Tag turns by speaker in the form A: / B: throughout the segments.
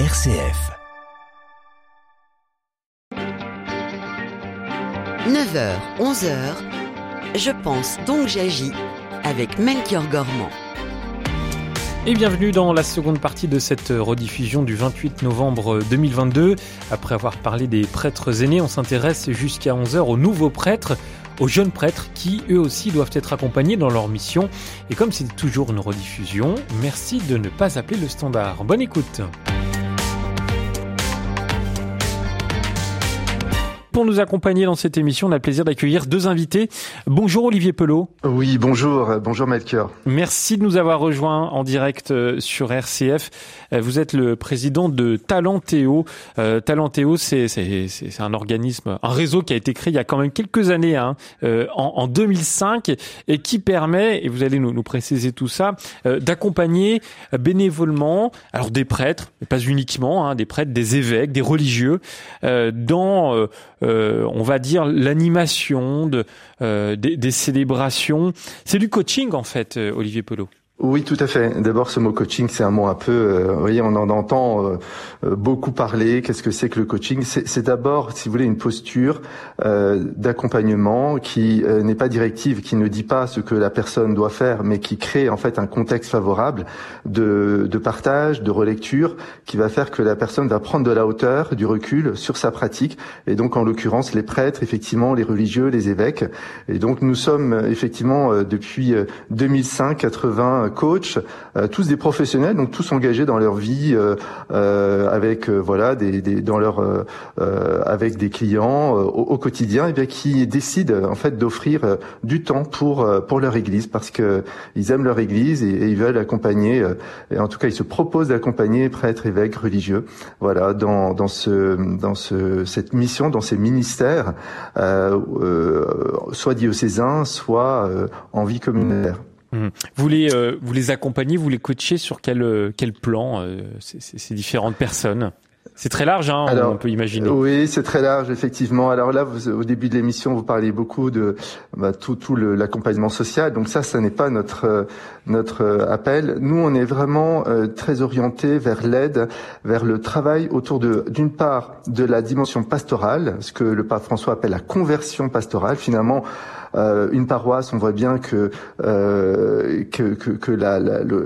A: RCF.
B: 9h, 11h, je pense donc j'agis avec Melchior Gormand.
C: Et bienvenue dans la seconde partie de cette rediffusion du 28 novembre 2022. Après avoir parlé des prêtres aînés, on s'intéresse jusqu'à 11h aux nouveaux prêtres, aux jeunes prêtres qui eux aussi doivent être accompagnés dans leur mission. Et comme c'est toujours une rediffusion, merci de ne pas appeler le standard. Bonne écoute. Pour nous accompagner dans cette émission, on a le plaisir d'accueillir deux invités. Bonjour Olivier Pelot.
D: Oui, bonjour, bonjour Melchior.
C: Merci de nous avoir rejoints en direct euh, sur RCF. Euh, vous êtes le président de Talentéo. Euh, Talentéo, c'est un organisme, un réseau qui a été créé il y a quand même quelques années, hein, euh, en, en, 2005, et qui permet, et vous allez nous, nous préciser tout ça, euh, d'accompagner bénévolement, alors des prêtres, mais pas uniquement, hein, des prêtres, des évêques, des religieux, dans euh, on va dire, l'animation de, euh, des, célébrations. C'est du coaching en fait, euh, Olivier Pelot.
D: Oui, tout à fait. D'abord, ce mot coaching, c'est un mot un peu, euh, vous voyez, on en entend euh, euh beaucoup parler. Qu'est-ce que c'est que le coaching? C'est d'abord, si vous voulez, une posture euh, d'accompagnement qui euh, n'est pas directive, qui ne dit pas ce que la personne doit faire, mais qui crée en fait un contexte favorable de, de partage, de relecture, qui va faire que la personne va prendre de la hauteur, du recul sur sa pratique. Et donc, en l'occurrence, les prêtres, effectivement, les religieux, les évêques. Et donc, nous sommes effectivement depuis 2005, 80 coach, euh, tous des professionnels, donc tous engagés dans leur vie euh, euh, avec voilà des, dans leur avec des clients au, quotidien, et bien qui décident en fait d'offrir du temps pour pour leur église parce que ils aiment leur église et, ils veulent accompagner, en tout cas ils se proposent d'accompagner prêtres, évêques, religieux, voilà dans dans ce dans ce cette mission, dans ces ministères, soit diocésains, soit en vie communautaire.
C: Mmh. Vous les euh, vous les accompagnez, vous les coachez sur quel euh, quel plan euh, ces, ces, différentes personnes? C'est très large, hein, Alors, on peut imaginer.
D: Oui, c'est très large, effectivement. Alors là, vous, au début de l'émission, vous parliez beaucoup de bah, tout, tout l'accompagnement social. Donc ça, ça n'est pas notre notre appel. Nous, on est vraiment euh, très orienté vers l'aide, vers le travail autour de, d'une part, de la dimension pastorale, ce que le pape François appelle la conversion pastorale. Finalement, euh, une paroisse, on voit bien que euh, que, que, que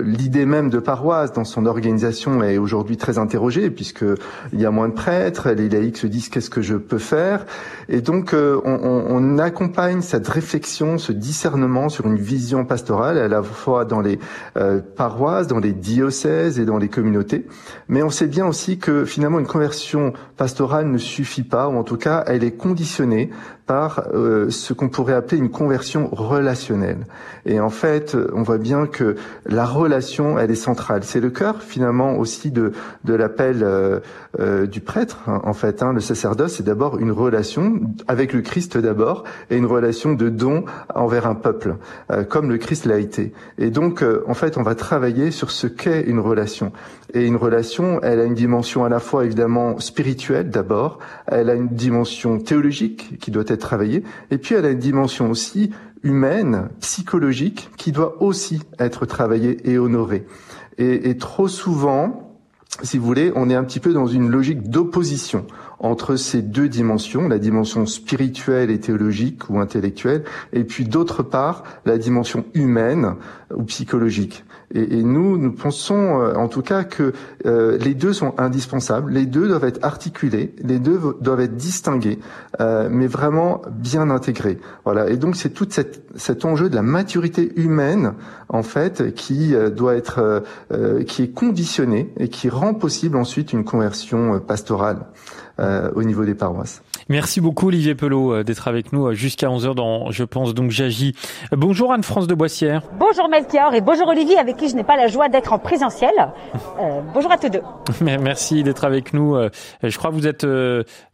D: l'idée même de paroisse dans son organisation est aujourd'hui très interrogée puisque il y a moins de prêtres, les laïcs se disent qu'est-ce que je peux faire, et donc euh, on, on, accompagne cette réflexion, ce discernement sur une vision pastorale à la fois dans les euh, paroisses, dans les diocèses et dans les communautés, mais on sait bien aussi que finalement une conversion pastorale ne suffit pas, ou en tout cas elle est conditionnée par euh, ce qu'on pourrait appeler une conversion relationnelle. Et en fait, on voit bien que la relation, elle est centrale. C'est le cœur finalement aussi de, de l'appel euh, euh, du prêtre. Hein, en fait, hein, le sacerdoce, c'est d'abord une relation avec le Christ d'abord et une relation de don envers un peuple, euh, comme le Christ l'a été. Et donc, euh, en fait, on va travailler sur ce qu'est une relation. Et une relation, elle a une dimension à la fois évidemment spirituelle d'abord, elle a une dimension théologique qui doit être travaillée, et puis elle a une dimension aussi humaine, psychologique, qui doit aussi être travaillée et honorée. Et, trop souvent, si vous voulez, on est un petit peu dans une logique d'opposition entre ces deux dimensions, la dimension spirituelle et théologique ou intellectuelle, et puis d'autre part la dimension humaine ou psychologique. Et, et nous, nous pensons euh, en tout cas que euh, les deux sont indispensables, les deux doivent être articulés, les deux doivent être distingués, euh, mais vraiment bien intégrés. Voilà. Et donc c'est tout cette, cet enjeu de la maturité humaine en fait qui euh, doit être, euh, qui est conditionné et qui rend possible ensuite une conversion pastorale au niveau des paroisses.
C: Merci beaucoup Olivier Pelot euh, d'être avec nous euh, jusqu'à 11h dans Je pense donc j'agis. Bonjour Anne-France de Boissière.
E: Bonjour Melchior et bonjour Olivier avec qui je n'ai pas la joie d'être en présentiel. Euh, bonjour à tous deux.
C: Merci d'être avec nous. Euh, je crois que vous êtes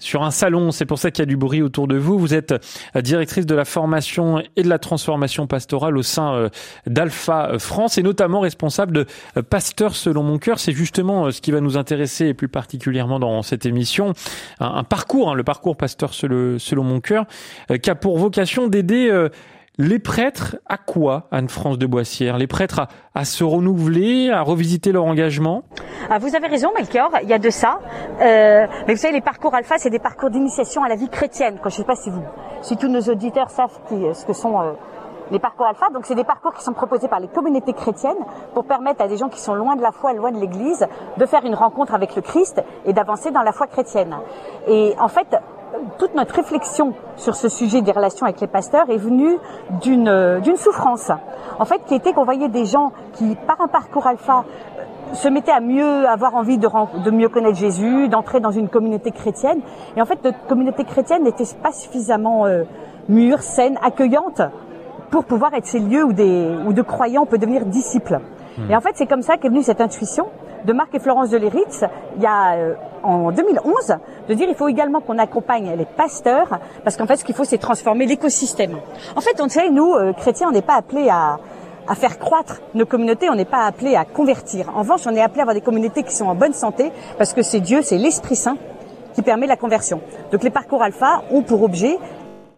C: sur un salon, c'est pour ça qu'il y a du bruit autour de vous. Vous êtes directrice de la formation et de la transformation pastorale au sein d'Alpha France et notamment responsable de Pasteur selon mon cœur. C'est justement ce qui va nous intéresser et plus particulièrement dans cette émission. Un, un parcours, hein, le parcours pasteur selon, selon mon cœur, euh, qui a pour vocation d'aider euh, les prêtres à quoi, Anne-France de Boissière? Les prêtres à, à, se renouveler, à revisiter leur engagement?
E: Ah, vous avez raison, Melchior, il y a de ça. Euh, mais vous savez, les parcours alpha, c'est des parcours d'initiation à la vie chrétienne. je ne sais pas si vous, si tous nos auditeurs savent qui, ce que sont euh, les parcours alpha. Donc, c'est des parcours qui sont proposés par les communautés chrétiennes pour permettre à des gens qui sont loin de la foi, loin de l'Église, de faire une rencontre avec le Christ et d'avancer dans la foi chrétienne. Et en fait, toute notre réflexion sur ce sujet des relations avec les pasteurs est venue d'une euh, d'une souffrance. En fait, qui était qu'on voyait des gens qui, par un parcours alpha, se mettaient à mieux avoir envie de, de mieux connaître Jésus, d'entrer dans une communauté chrétienne. Et en fait, notre communauté chrétienne n'était pas suffisamment euh, mûre, saine, accueillante pour pouvoir être ces lieux où, des, où de croyants peuvent devenir disciples. Hmm. Et en fait, c'est comme ça qu'est venue cette intuition de Marc et Florence de Léritz, il y a euh, en 2011, de dire il faut également qu'on accompagne les pasteurs, parce qu'en fait, ce qu'il faut, c'est transformer l'écosystème. En fait, on sait, nous, euh, chrétiens, on n'est pas appelés à, à faire croître nos communautés, on n'est pas appelé à convertir. En revanche, on est appelé à avoir des communautés qui sont en bonne santé, parce que c'est Dieu, c'est l'Esprit Saint qui permet la conversion. Donc les parcours alpha ont pour objet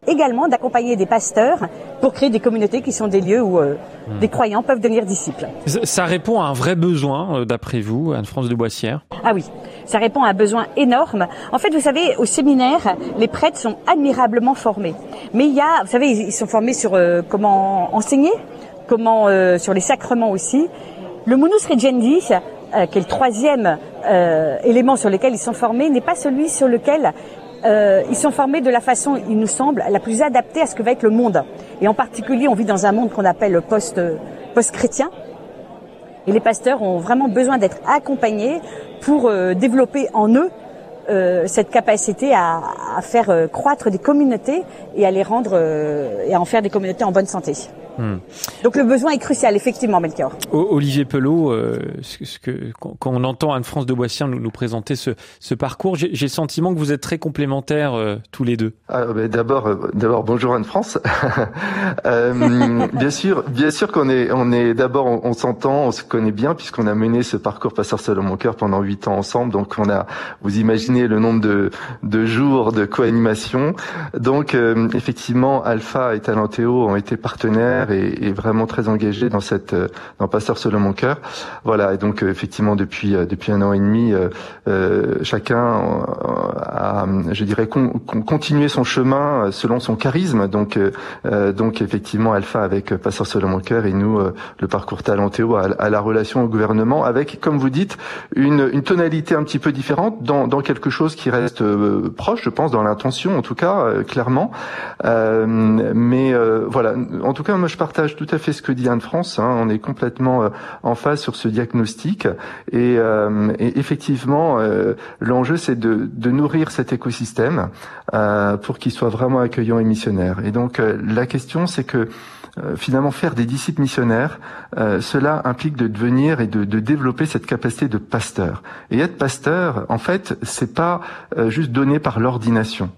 E: également d'accompagner des pasteurs pour créer des communautés qui sont des lieux où euh, hmm. des croyants peuvent devenir disciples.
C: Ça répond à un vrai besoin, euh, d'après vous, Anne-France de Boissière?
E: Ah oui, ça répond à un besoin énorme. En fait, vous savez, au séminaire, les prêtres sont admirablement formés. Mais il y a, vous savez, ils sont formés sur euh, comment enseigner, comment sur les sacrements aussi. Le Munus Regendi, qui est le troisième élément sur lequel ils sont formés, n'est pas celui sur lequel euh, ils sont formés de la façon, il nous semble, la plus adaptée à ce que va être le monde. Et en particulier, on vit dans un monde qu'on appelle post, post-chrétien. Et les pasteurs ont vraiment besoin d'être accompagnés pour euh, développer en eux euh, cette capacité à, à faire euh, croître des communautés et à les rendre et à en faire des communautés en bonne santé. Hmm. Donc le besoin est crucial, effectivement, Melchior.
C: Olivier Pelot, euh, ce que, quand on entend Anne-France de Boissière nous, nous présenter ce, ce parcours, j'ai le sentiment que vous êtes très complémentaires euh, tous les deux.
D: Ah, ben d'abord, euh, d'abord bonjour Anne-France. euh, bien sûr, bien sûr qu'on est, on est d'abord, on, s'entend, on se connaît bien puisqu'on a mené ce parcours Passeur seul mon cœur pendant huit ans ensemble. Donc on a, vous imaginez le nombre de, de jours de co-animation. Donc effectivement, Alpha et Talentéo ont été partenaires et, vraiment très engagé dans cette euh, dans Pasteur selon mon cœur. Voilà, et donc euh, effectivement depuis euh, depuis un an et demi, chacun a, je dirais, continué son chemin selon son charisme. Donc donc effectivement Alpha avec Pasteur selon mon cœur et nous le parcours talentéo à, la relation au gouvernement avec, comme vous dites, une, une tonalité un petit peu différente dans, dans quelque chose qui reste proche, je pense, dans l'intention en tout cas, clairement. mais voilà, en tout cas, moi je partage tout à fait ce que dit Anne-France. Hein. On est complètement euh, en phase sur ce diagnostic. Et, euh, effectivement, euh, l'enjeu, c'est de, nourrir cet écosystème pour qu'il soit vraiment accueillant et missionnaire. Et donc, la question, c'est que finalement faire des disciples missionnaires, cela implique de devenir et de, de, développer cette capacité de pasteur. Et être pasteur, en fait, c'est pas juste donné par l'ordination.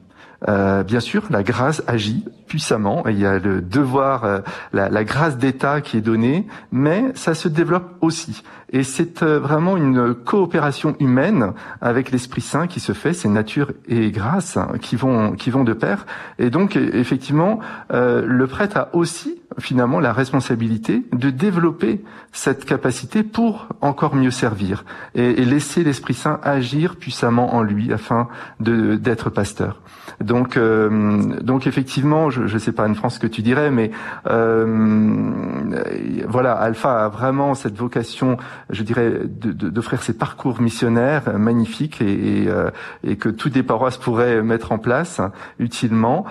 D: Euh, bien sûr, la grâce agit puissamment. il y a le devoir, euh, la, la, grâce d'État qui est donnée, mais ça se développe aussi. Et c'est euh, vraiment une coopération humaine avec l'Esprit Saint qui se fait. C'est nature et grâce hein, qui vont qui vont de pair. Et donc, effectivement, le prêtre a aussi finalement la responsabilité de développer cette capacité pour encore mieux servir et, laisser l'Esprit Saint agir puissamment en lui afin de d'être pasteur. Donc, euh, donc effectivement, je ne sais pas Anne-France ce que tu dirais, mais euh, voilà, Alpha a vraiment cette vocation, je dirais, d'offrir ses parcours missionnaires magnifiques et, euh, et, que toutes les paroisses pourraient mettre en place utilement.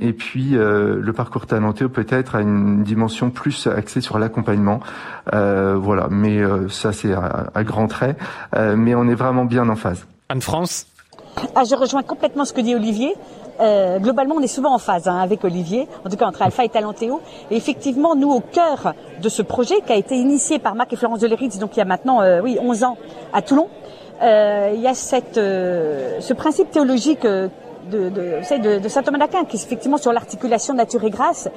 D: Et puis, le parcours talenté peut-être une dimension plus axée sur l'accompagnement. voilà, mais ça c'est à, à grands traits. mais on est vraiment bien en phase.
C: Anne-France
E: ah, je rejoins complètement ce que dit Olivier. Euh, globalement, on est souvent en phase hein, avec Olivier, en tout cas entre Alpha et Talentéo. Et effectivement, nous, au cœur de ce projet qui a été initié par Marc et Florence Deleritz, donc il y a maintenant euh, oui 11 ans à Toulon, euh, il y a cette, euh, ce principe théologique euh, de, saint Thomas d'Aquin, qui est effectivement sur l'articulation nature et grâce,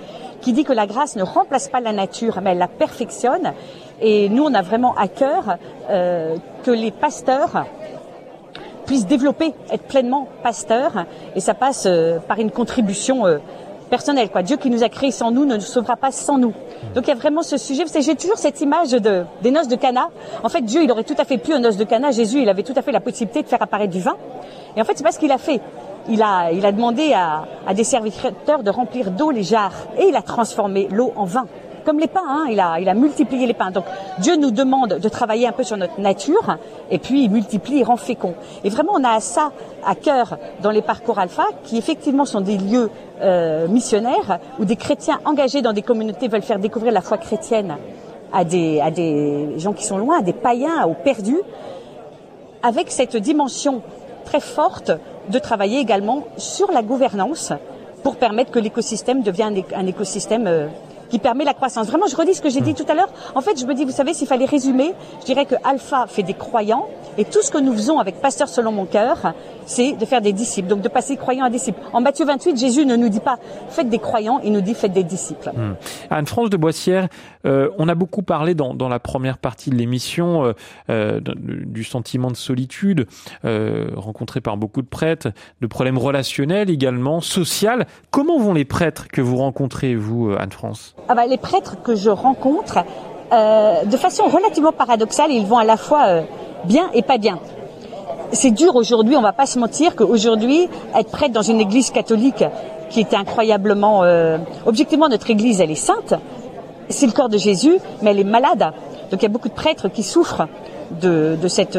E: qui dit que la grâce ne remplace pas la nature, mais elle la perfectionne. Et nous, on a vraiment à cœur que les pasteurs puisse développer, être pleinement pasteur. Et ça passe euh, par une contribution euh, personnel. Quoi. Dieu qui nous a créés sans nous ne nous sauvera pas sans nous. Donc il y a vraiment ce sujet. J'ai toujours cette image de, des noces de Cana. En fait, Dieu, il aurait tout à fait pu aux noces de Cana. Jésus, il avait tout à fait la possibilité de faire apparaître du vin. Et en fait, c'est pas ce qu'il a fait. Il a, il a demandé à, des serviteurs de remplir d'eau les jarres. Et il a transformé l'eau en vin comme les pains, hein, il, a, il a multiplié les pains. Donc Dieu nous demande de travailler un peu sur notre nature, et puis il multiplie, il rend fécond. Et vraiment, on a ça à cœur dans les parcours alpha, qui effectivement sont des lieux euh, missionnaires, où des chrétiens engagés dans des communautés veulent faire découvrir la foi chrétienne à des, à des gens qui sont loin, à des païens, aux perdus, avec cette dimension très forte de travailler également sur la gouvernance pour permettre que l'écosystème devienne un écosystème euh, qui permet la croissance. Vraiment, je redis ce que j'ai dit tout à l'heure. En fait, je me dis, vous savez, s'il fallait résumer, je dirais que Alpha fait des croyants et tout ce que nous faisons avec Pasteur selon mon cœur, c'est de faire des disciples, donc de passer croyant à disciple. En Matthieu 28, Jésus ne nous dit pas faites des croyants, il nous dit faites des disciples.
C: Hmm. Anne-France de Boissière, euh, on a beaucoup parlé dans, dans la première partie de l'émission euh, euh du sentiment de solitude euh, rencontré par beaucoup de prêtres, de problèmes relationnels également, social. Comment vont les prêtres que vous rencontrez, vous, euh, Anne-France?
E: Ah bah, Les prêtres que je rencontre, de façon relativement paradoxale, ils vont à la fois bien et pas bien c'est dur aujourd'hui, on va pas se mentir qu'aujourd'hui, être prêtre dans une église catholique qui était incroyablement... Euh, objectivement, notre église, elle est sainte, c'est le corps de Jésus, mais elle est malade. Donc il y a beaucoup de prêtres qui souffrent de, de cette...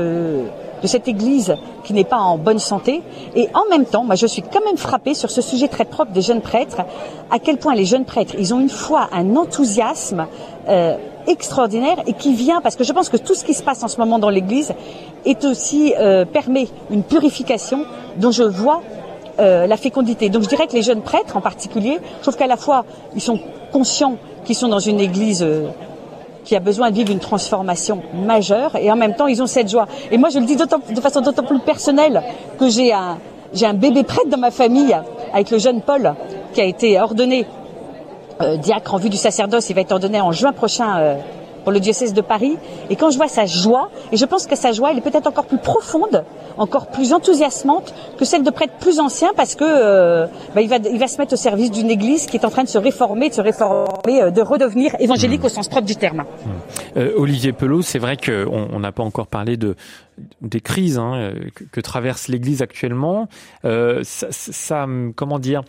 E: De cette Église qui n'est pas en bonne santé. Et en même temps, moi, je suis quand même frappée sur ce sujet très propre des jeunes prêtres, à quel point les jeunes prêtres, ils ont une foi, un enthousiasme euh, extraordinaire et qui vient parce que je pense que tout ce qui se passe en ce moment dans l'Église est aussi euh, permet une purification dont je vois euh, la fécondité. Donc je dirais que les jeunes prêtres en particulier, je trouve qu'à la fois ils sont conscients qu'ils sont dans une Église euh, qui a besoin de vivre une transformation majeure et en même temps ils ont cette joie. Et moi je le dis de façon d'autant plus personnelle que j'ai un j'ai un bébé prêtre dans ma famille avec le jeune Paul qui a été ordonné euh, diacre en vue du sacerdoce. Il va être ordonné en juin prochain euh, pour le diocèse de Paris. Et quand je vois sa joie, et je pense que sa joie, elle est peut-être encore plus profonde, encore plus enthousiasmante que celle de prêtres plus anciens, parce que euh, bah, il, va, il va se mettre au service d'une Église qui est en train de se réformer, de se réformer, de redevenir évangélique mmh. au sens propre du terme.
C: Mmh. Olivier Pelot, c'est vrai qu'on n'a pas encore parlé de des crises hein, que, que, traverse l'Église actuellement. ça, ça, comment dire?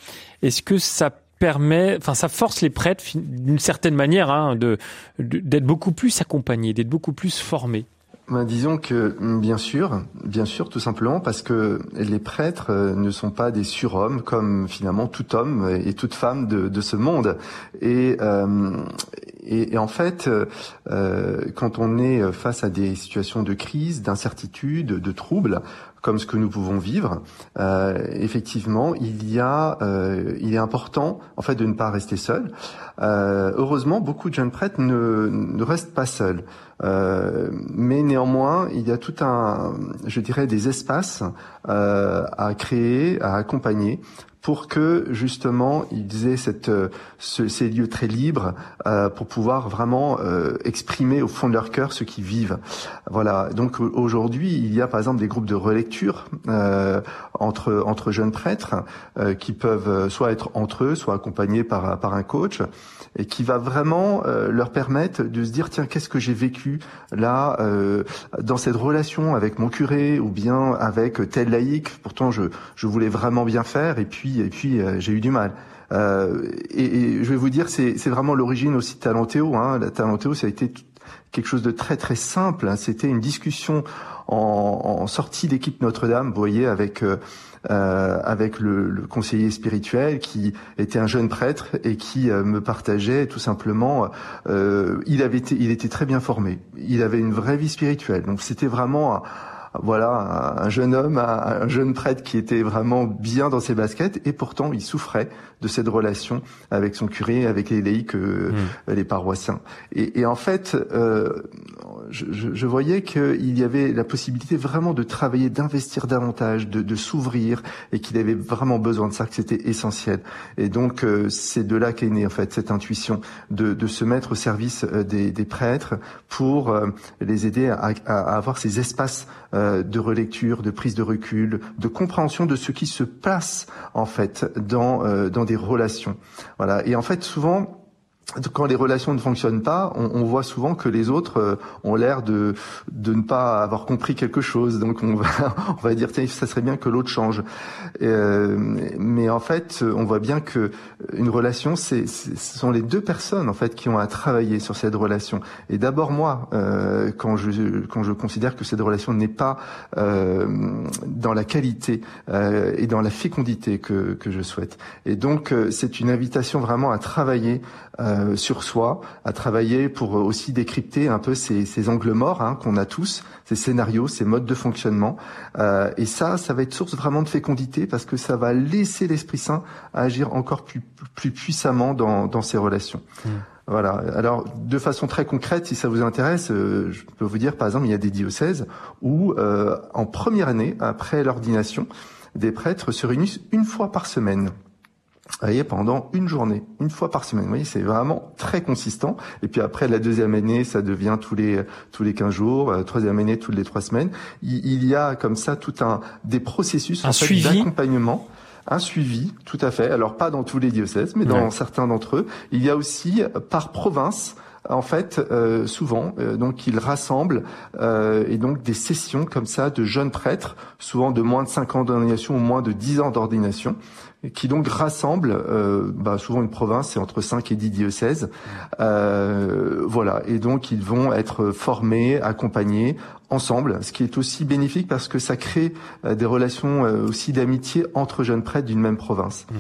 C: Est-ce que ça permet, enfin, ça force les prêtres d'une certaine manière hein, de d'être beaucoup plus accompagnés, d'être beaucoup plus formés.
D: Ben, disons que bien sûr, bien sûr, tout simplement parce que les prêtres euh, ne sont pas des surhommes comme finalement tout homme et toute femme de, de ce monde. Et, euh, et, et, en fait, euh, quand on est face à des situations de crise, d'incertitude, de troubles, comme ce que nous pouvons vivre, euh, effectivement, il y a, euh, il est important en fait de ne pas rester seul. Euh, heureusement, beaucoup de jeunes prêtres ne, ne restent pas seuls, mais néanmoins, il y a tout un, je dirais, des espaces à créer, à accompagner pour que justement ils aient cette, euh, ces lieux très libres euh, pour pouvoir vraiment euh, exprimer au fond de leur cœur ce qu'ils vivent. Voilà. Donc aujourd'hui, il y a par exemple des groupes de relecture euh, entre entre jeunes prêtres euh, qui peuvent soit être entre eux, soit accompagnés par par un coach et qui va vraiment leur permettre de se dire tiens qu'est-ce que j'ai vécu là dans cette relation avec mon curé ou bien avec tel laïc. Pourtant je je voulais vraiment bien faire et et puis euh, j'ai eu du mal. Euh, et, je vais vous dire, c'est vraiment l'origine aussi de Talentéo. Hein. La Talentéo, ça a été quelque chose de très très simple. Hein. C'était une discussion en, sortie d'équipe Notre-Dame, vous voyez, avec euh, avec le, conseiller spirituel qui était un jeune prêtre et qui me partageait tout simplement. il avait il était très bien formé. Il avait une vraie vie spirituelle. Donc c'était vraiment voilà un jeune homme, un jeune prêtre qui était vraiment bien dans ses baskets et pourtant il souffrait de cette relation avec son curé, avec les laïcs, euh, mmh. les paroissiens. Et, et en fait, euh, je, je, voyais qu'il y avait la possibilité vraiment de travailler, d'investir davantage, de, de s'ouvrir, et qu'il avait vraiment besoin de ça, que c'était essentiel. Et donc euh, c'est de là qu'est née en fait cette intuition de, de se mettre au service euh, des, des prêtres pour les aider à, à, avoir ces espaces de relecture, de prise de recul, de compréhension de ce qui se passe en fait dans dans des relations. Voilà. Et en fait, souvent quand les relations ne fonctionnent pas, on, voit souvent que les autres euh, ont l'air de, ne pas avoir compris quelque chose. Donc on va, dire, ça serait bien que l'autre change. Euh, mais en fait, on voit bien que une relation, ce sont les deux personnes en fait qui ont à travailler sur cette relation. Et d'abord moi, euh, quand je considère que cette relation n'est pas euh, dans la qualité euh, et dans la fécondité que je souhaite. Et donc c'est une invitation vraiment à travailler. Euh, sur soi, à travailler pour aussi décrypter un peu ces, ces angles morts hein, qu'on a tous, ces scénarios, ces modes de fonctionnement. Euh, et ça, ça va être source vraiment de fécondité parce que ça va laisser l'Esprit Saint agir encore plus, plus puissamment dans, dans ces relations. Mmh. Voilà. Alors, de façon très concrète, si ça vous intéresse, euh, je peux vous dire, par exemple, il y a des diocèses où, euh, en première année, après l'ordination, des prêtres se réunissent une fois par semaine voyez, pendant une journée, une fois par semaine. Vous voyez, c'est vraiment très consistant. Et puis après, la deuxième année, ça devient tous les tous les 15 jours, la troisième année, toutes les trois semaines. Il, il, y a comme ça tout un des processus
C: un
D: d'accompagnement. Un suivi, tout à fait. Alors pas dans tous les diocèses, mais dans certains d'entre eux. Il y a aussi par province en fait, euh, souvent, euh, donc ils rassemblent euh, et donc des sessions comme ça de jeunes prêtres, souvent de moins de 5 ans d'ordination ou moins de 10 ans d'ordination, qui donc rassemble euh, bah, souvent une province, c'est entre 5 et 10 diocèses. Euh, voilà, et donc ils vont être formés, accompagnés ensemble, ce qui est aussi bénéfique parce que ça crée euh, des relations aussi d'amitié entre jeunes prêtres d'une même province. Mmh.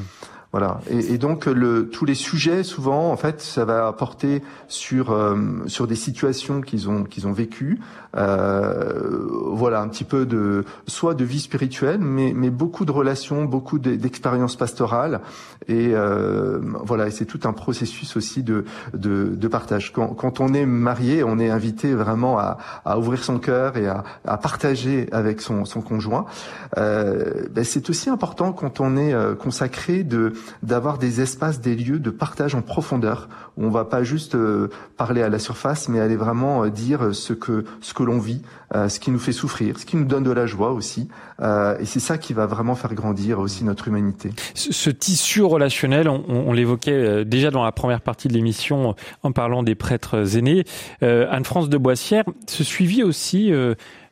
D: Voilà. Et, et, donc le, tous les sujets, souvent, en fait, ça va apporter sur euh, sur des situations qu'ils ont qu'ils ont vécues. Euh, voilà, un petit peu de soit de vie spirituelle, mais mais beaucoup de relations, beaucoup d'expériences pastorales. Et euh, voilà, et c'est tout un processus aussi de de, de partage. Quand, quand on est marié, on est invité vraiment à, à ouvrir son cœur et à, à partager avec son son conjoint. Euh, ben c'est aussi important quand on est euh, consacré de d'avoir des espaces, des lieux de partage en profondeur où on va pas juste euh, parler à la surface, mais aller vraiment euh, dire ce que ce que l'on vit, euh, ce qui nous fait souffrir, ce qui nous donne de la joie aussi. et c'est ça qui va vraiment faire grandir aussi notre humanité.
C: Ce, ce tissu relationnel, on, on l'évoquait déjà dans la première partie de l'émission en parlant des prêtres aînés. Anne-France de Boissière, ce suivi aussi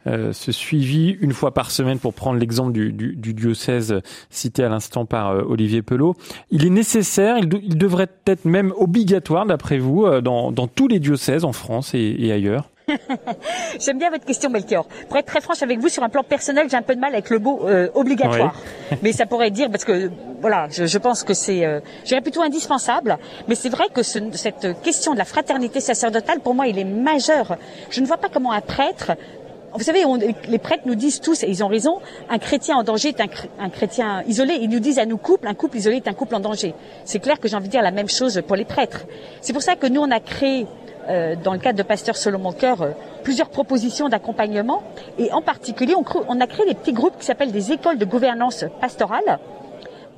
C: euh, ce suivi une fois par semaine, pour prendre l'exemple du, du, du, diocèse cité à l'instant par euh, Olivier Pelot, il est nécessaire, il, il devrait être même obligatoire, d'après vous, euh, dans, dans, tous les diocèses en France et, et ailleurs
E: J'aime bien votre question, Melchior. Pour être très franche avec vous, sur un plan personnel, j'ai un peu de mal avec le mot euh, obligatoire. Oui. mais ça pourrait dire, parce que voilà, je, je pense que c'est, euh, j'irais plutôt indispensable. Mais c'est vrai que ce, cette question de la fraternité sacerdotale, pour moi, il est majeur. Je ne vois pas comment un prêtre vous savez, on, les prêtres nous disent tous, et ils ont raison, un chrétien en danger est un, un, chrétien isolé. Ils nous disent à nous couples, un couple isolé est un couple en danger. C'est clair que j'ai envie de dire la même chose pour les prêtres. C'est pour ça que nous, on a créé, euh, dans le cadre de Pasteur Solomon Cœur, euh, plusieurs propositions d'accompagnement. Et en particulier, on, on, a créé des petits groupes qui s'appellent des écoles de gouvernance pastorale.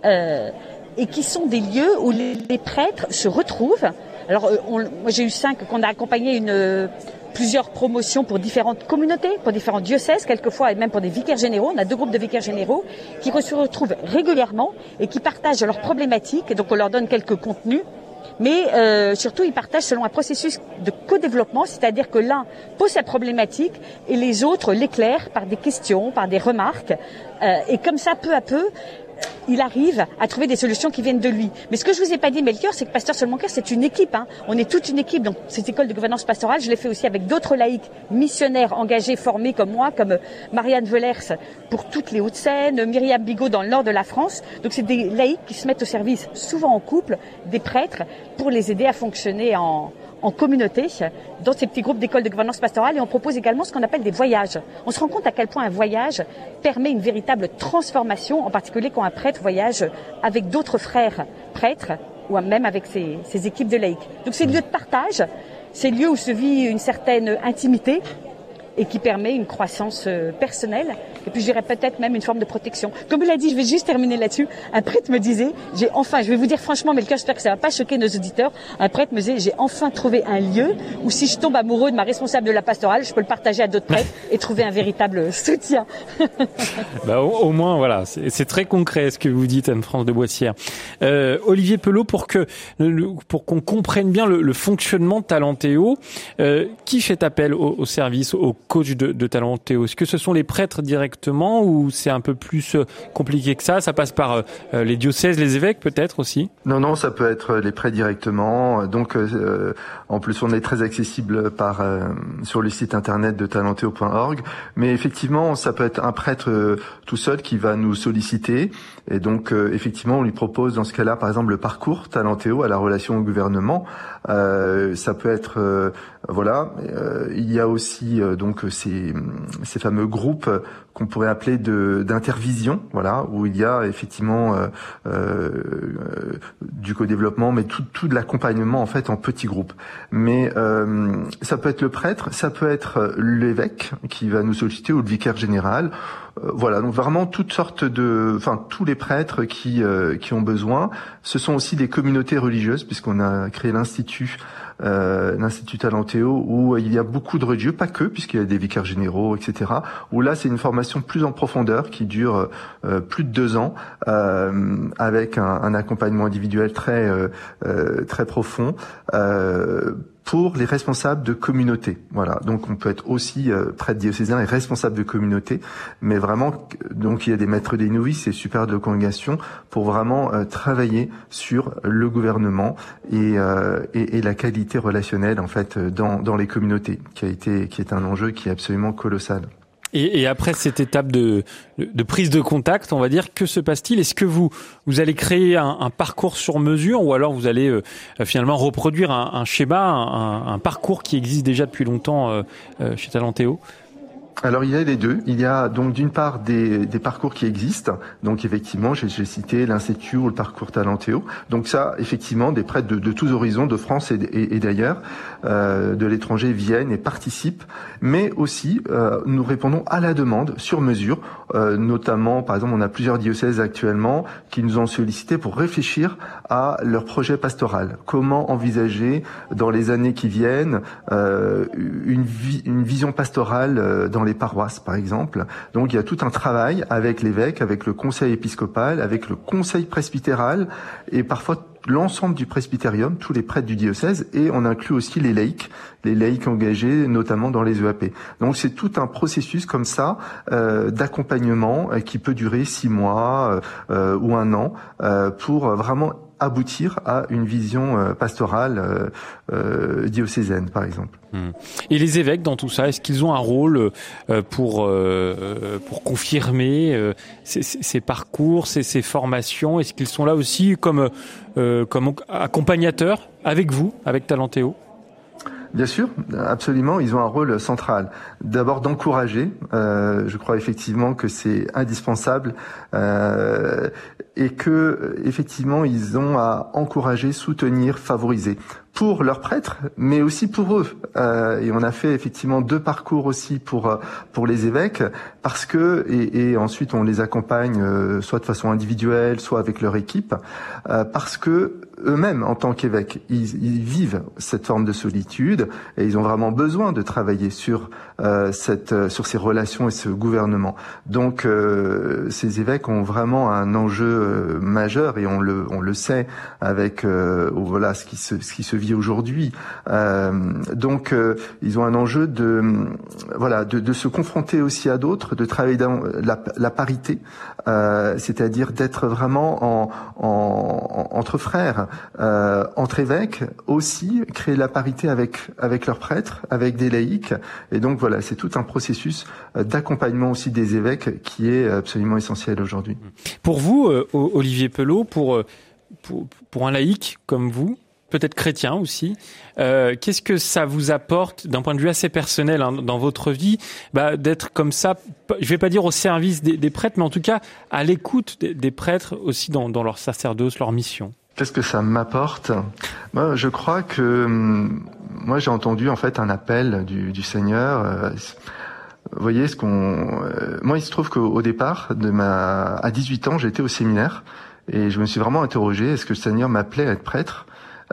E: Euh, et qui sont des lieux où les, prêtres se retrouvent. Alors, euh, on, moi j'ai eu cinq qu'on a accompagné une plusieurs promotions pour différentes communautés, pour différents diocèses, quelquefois, et même pour des vicaires généraux. On a deux groupes de vicaires généraux qui se retrouvent régulièrement et qui partagent leurs problématiques. Et donc, on leur donne quelques contenus mais euh, surtout ils partagent selon un processus de co-développement, c'est-à-dire que l'un pose sa problématique et les autres l'éclairent par des questions, par des remarques, euh, et comme ça, peu à peu, il arrive à trouver des solutions qui viennent de lui. Mais ce que je vous ai pas dit, Melchior, c'est que Pasteur Cœur, c'est une équipe. Hein. On est toute une équipe. Donc cette école de gouvernance pastorale, je l'ai fait aussi avec d'autres laïcs missionnaires engagés, formés comme moi, comme Marianne Velers pour toutes les Hauts-de-Seine, Myriam Bigot dans le nord de la France. Donc c'est des laïcs qui se mettent au service, souvent en couple, des prêtres, pour les aider à fonctionner en, en communauté dans ces petits groupes d'écoles de gouvernance pastorale et on propose également ce qu'on appelle des voyages. On se rend compte à quel point un voyage permet une véritable transformation, en particulier quand un prêtre voyage avec d'autres frères prêtres ou même avec ses, ses équipes de laïcs. Donc c'est lieu de partage, c'est lieu où se vit une certaine intimité et qui permet une croissance euh, personnelle et puis je dirais peut-être même une forme de protection. Comme il a dit, je vais juste terminer là-dessus. Un prêtre me disait, j'ai enfin, je vais vous dire franchement, mais le j'espère que ça va pas choquer nos auditeurs. Un prêtre me disait, j'ai enfin trouvé un lieu où si je tombe amoureux de ma responsable de la pastorale, je peux le partager à d'autres prêtres et trouver un véritable soutien.
C: bah, au, moins, voilà, c'est très concret ce que vous dites, Anne-France de Boissière. Euh, Olivier Pelot, pour que pour qu'on comprenne bien le, fonctionnement de Talentéo, euh, qui fait appel au, service, au coach de, de Est-ce que ce sont les prêtres directement ou c'est un peu plus euh, compliqué que ça? Ça passe par euh, euh, les diocèses, les évêques peut-être aussi?
D: Non, non, ça peut être les prêtres directement. Donc, en plus, on est très accessible par sur le site internet de talentéo.org. Mais effectivement, ça peut être un prêtre tout seul qui va nous solliciter. Et donc, effectivement, on lui propose dans ce cas-là, par exemple, le parcours Talentéo à la relation au gouvernement. Ça peut être voilà. Euh, il y a aussi euh, donc ces, ces fameux groupes qu'on pourrait appeler de d'intervision, voilà, où il y a effectivement euh, euh du co-développement, mais tout, tout de l'accompagnement en fait en petits groupes. Mais ça peut être le prêtre, ça peut être l'évêque qui va nous solliciter ou le vicaire général. Voilà, donc vraiment toutes sortes de, enfin tous les prêtres qui qui ont besoin. Ce sont aussi des communautés religieuses puisqu'on a créé l'institut euh, l'Institut Talentéo, où il y a beaucoup de religieux, pas que, puisqu'il y a des vicaires généraux, etc. Où là, c'est une formation plus en profondeur qui dure euh, plus de deux ans, euh, avec un, un, accompagnement individuel très euh, très profond pour les responsables de communauté. Voilà. Donc on peut être aussi euh, prêtre diocésain et responsable de communauté, mais vraiment donc il y a des maîtres des novices et super de congrégation pour vraiment euh, travailler sur le gouvernement et, euh, et, la qualité relationnelle en fait dans, dans les communautés, qui a été qui est un enjeu qui est absolument colossal.
C: Et, après cette étape de, prise de contact, on va dire, que se passe-t-il? Est-ce que vous vous allez créer un, parcours sur mesure ou alors vous allez euh, finalement reproduire un, schéma, un, parcours qui existe déjà depuis longtemps euh, euh chez Talentéo?
D: Alors il y a les deux. Il y a donc d'une part des, des, parcours qui existent. Donc effectivement, j'ai cité l'Institut ou le parcours Talentéo. Donc ça, effectivement, des prêtres de, de tous horizons, de France et, et, d'ailleurs, euh, de l'étranger viennent et participent. Mais aussi, euh, nous répondons à la demande sur mesure. Euh, notamment, par exemple, on a plusieurs diocèses actuellement qui nous ont sollicité pour réfléchir à leur projet pastoral. Comment envisager dans les années qui viennent euh, une, une vision pastorale euh, dans paroisses, par exemple. Donc il y a tout un travail avec l'évêque, avec le conseil épiscopal, avec le conseil presbytéral et parfois l'ensemble du presbytérium, tous les prêtres du diocèse, et on inclut aussi les laïcs, les laïcs engagés notamment dans les EAP. Donc c'est tout un processus comme ça euh, d'accompagnement euh, qui peut durer six mois euh, ou un an pour vraiment aboutir à une vision euh, pastorale euh, euh, diocésaine, par exemple.
C: Hmm. Et les évêques dans tout ça, est-ce qu'ils ont un rôle pour pour confirmer ces, ces, parcours, ces, ces formations? Est-ce qu'ils sont là aussi comme comme accompagnateurs avec vous, avec Talentéo?
D: Bien sûr, absolument, ils ont un rôle central. D'abord d'encourager, euh, je crois effectivement que c'est indispensable euh, et que effectivement ils ont à encourager, soutenir, favoriser pour leurs prêtres, mais aussi pour eux. Euh, et on a fait effectivement deux parcours aussi pour pour les évêques, parce que et, ensuite on les accompagne soit de façon individuelle, soit avec leur équipe, parce que eux-mêmes en tant qu'évêques, ils, ils, vivent cette forme de solitude et ils ont vraiment besoin de travailler sur euh, cette sur ces relations et ce gouvernement. Donc ces évêques ont vraiment un enjeu majeur et on le on le sait avec voilà ce qui se ce qui se vit aujourd'hui. Euh, donc, euh, ils ont un enjeu de voilà de, de se confronter aussi à d'autres, de travailler dans la, la parité, euh, c'est-à-dire d'être vraiment en, en, entre frères, euh, entre évêques, aussi créer la parité avec avec leurs prêtres, avec des laïcs. Et donc voilà, c'est tout un processus d'accompagnement aussi des évêques qui est absolument essentiel aujourd'hui.
C: Pour vous, Olivier Pelot, pour, pour, un laïc comme vous, peut-être chrétien aussi. Euh, Qu'est-ce que ça vous apporte d'un point de vue assez personnel hein, dans votre vie, bah, d'être comme ça, je vais pas dire au service des, prêtres, mais en tout cas à l'écoute des, prêtres aussi dans leur sacerdoce, leur mission?
D: Qu'est-ce que ça m'apporte? Moi, je crois que hum, moi j'ai entendu en fait un appel du, du Seigneur. Euh, vous voyez ce qu'on. moi, il se trouve qu'au départ, de ma, à 18 ans, j'étais au séminaire et je me suis vraiment interrogé est-ce que le Seigneur m'appelait à être prêtre?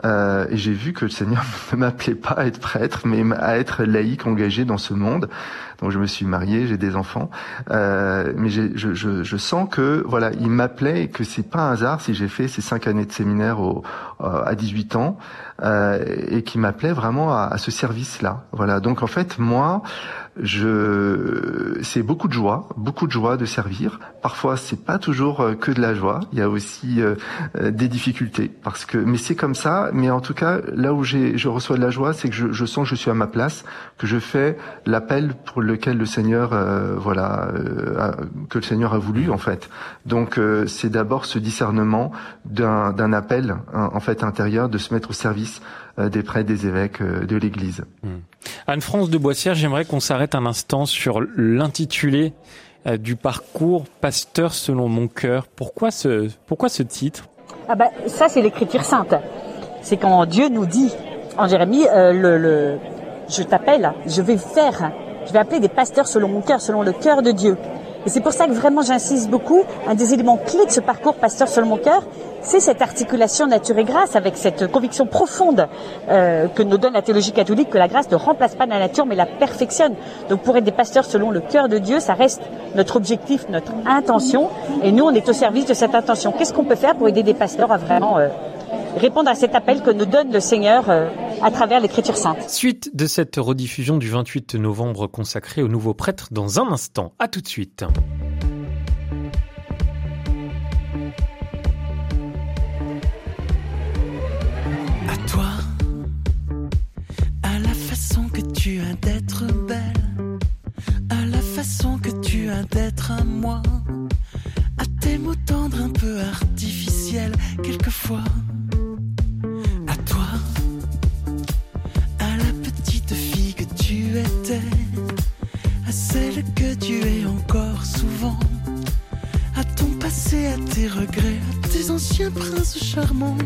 D: Euh, et j'ai vu que le Seigneur ne m'appelait pas à être prêtre, mais à être laïque, engagé dans ce monde. Donc je me suis marié, j'ai des enfants, euh, mais je, je, je, sens que voilà, il m'appelait et que c'est pas un hasard si j'ai fait ces cinq années de séminaire au, à 18 ans euh, et qui m'appelait vraiment à, à ce service-là. Voilà. Donc en fait, moi, je, c'est beaucoup de joie, beaucoup de joie de servir. Parfois, c'est pas toujours euh, que de la joie. Il y a aussi euh, euh, des difficultés, parce que, mais c'est comme ça. Mais en tout cas, là où j'ai, je reçois de la joie, c'est que je, je, sens que je suis à ma place, que je fais l'appel pour lequel le Seigneur, voilà, que le Seigneur a voulu en fait. Donc, c'est d'abord ce discernement d'un, appel en fait intérieur, de se mettre au service des prêtres, des évêques, de l'Église.
C: Mmh. Anne-France de Boissière, j'aimerais qu'on s'arrête un instant sur l'intitulé euh, du parcours Pasteur selon mon cœur. Pourquoi ce, pourquoi ce titre?
E: Ah bah, Ça, c'est l'écriture sainte. C'est quand Dieu nous dit, en Jérémie, euh, le, le, je t'appelle, je vais faire, je vais appeler des pasteurs selon mon cœur, selon le cœur de Dieu. Et c'est pour ça que vraiment j'insiste beaucoup, un des éléments clés de ce parcours Pasteur selon mon cœur, c'est cette articulation nature et grâce avec cette conviction profonde euh, que nous donne la théologie catholique que la grâce ne remplace pas la nature mais la perfectionne. Donc pour être des pasteurs selon le cœur de Dieu, ça reste notre objectif, notre intention et nous on est au service de cette intention. Qu'est-ce qu'on peut faire pour aider des pasteurs à vraiment euh, répondre à cet appel que nous donne le Seigneur euh, à travers l'Écriture sainte.
C: Suite de cette rediffusion du 28 novembre consacrée aux nouveaux prêtres dans un instant. À tout de suite.
A: À toi, à la façon que tu as d'être belle, à la façon que tu as d'être à moi, à tes mots tendres un peu artificiels quelquefois. À celle que tu es encore souvent, à ton passé, à tes regrets, à tes anciens princes charmants,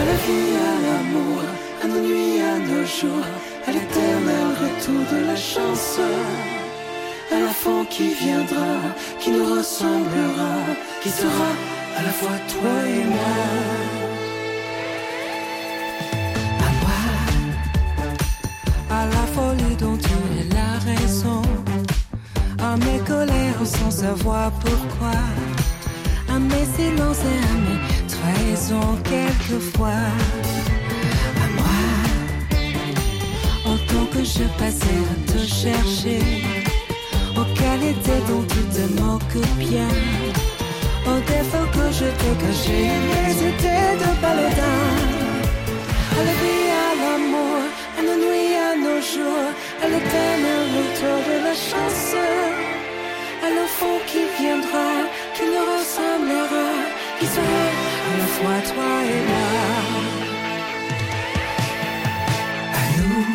A: à la vie, à l'amour, à nos nuits, à nos jours, à l'éternel retour de la chance, à l'enfant qui viendra, qui nous ressemblera, qui sera à la fois toi et moi. Mes colères sans savoir pourquoi, à mes silences et à mes trahisons quelquefois. À moi, en tant que je passais à te chercher, aux qualités dont tu te moques bien, aux défauts que je t'ai cachés, mais c'était de paladin. À à l'éternel retour de la chance à l'enfant qui viendra, qui nous ressemblera, qui sera à la fois toi et moi. À nous,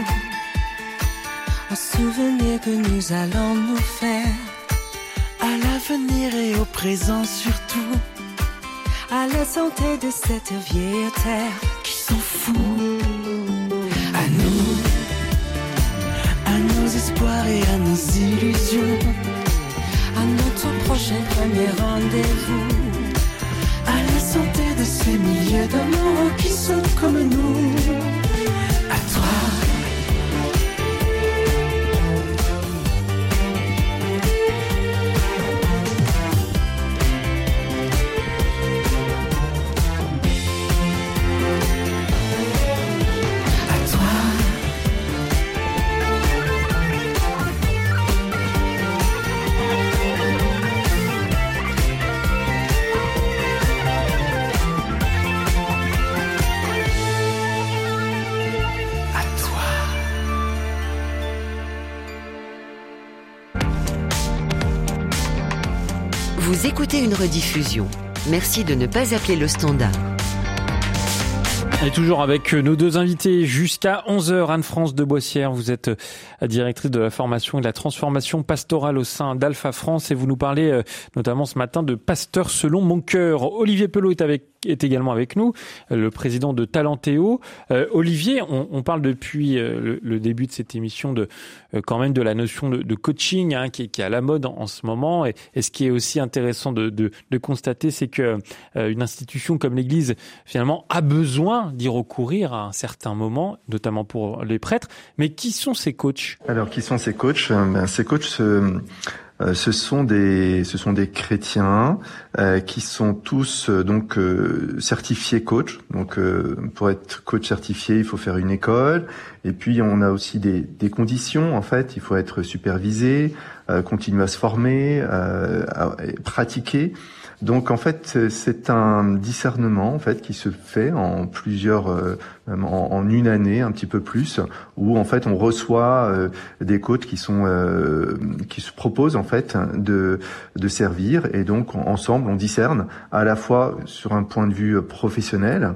A: un souvenir que nous allons nous faire, à l'avenir et au présent surtout, à la santé de cette vieille terre qui s'en fout. Et à nos illusions à notre prochain premier rendez-vous. À la santé de ces milliers d'amours qui sont comme nous.
B: Rediffusion. Merci de ne pas appeler le standard.
C: Et toujours avec nos deux invités jusqu'à 11h, Anne-France de Boissière, vous êtes directrice de la formation et de la transformation pastorale au sein d'Alpha France et vous nous parlez euh, notamment ce matin de pasteur selon mon cœur. Olivier Pelot est avec est également avec nous, le président de Talentéo. Olivier, on, parle depuis le, début de cette émission de quand même de la notion de, coaching hein, qui, est, à la mode en, ce moment. Et, ce qui est aussi intéressant de, de constater, c'est que une institution comme l'Église finalement a besoin d'y recourir à un certain moment, notamment pour les prêtres. Mais qui sont ces coachs?
D: Alors, qui sont ces coachs? Ben, Ces coachs, euh, ce sont des ce sont des chrétiens euh, qui sont tous euh, donc certifiés coach. Donc pour être coach certifié, il faut faire une école et puis on a aussi des, des conditions en fait, il faut être supervisé, continuer à se former, pratiquer. Donc en fait, c'est un discernement en fait qui se fait en plusieurs, euh, en, une année, un petit peu plus, où en fait on reçoit euh, des coachs qui sont euh, qui se proposent en fait de de servir. Et donc ensemble on discerne à la fois sur un point de vue professionnel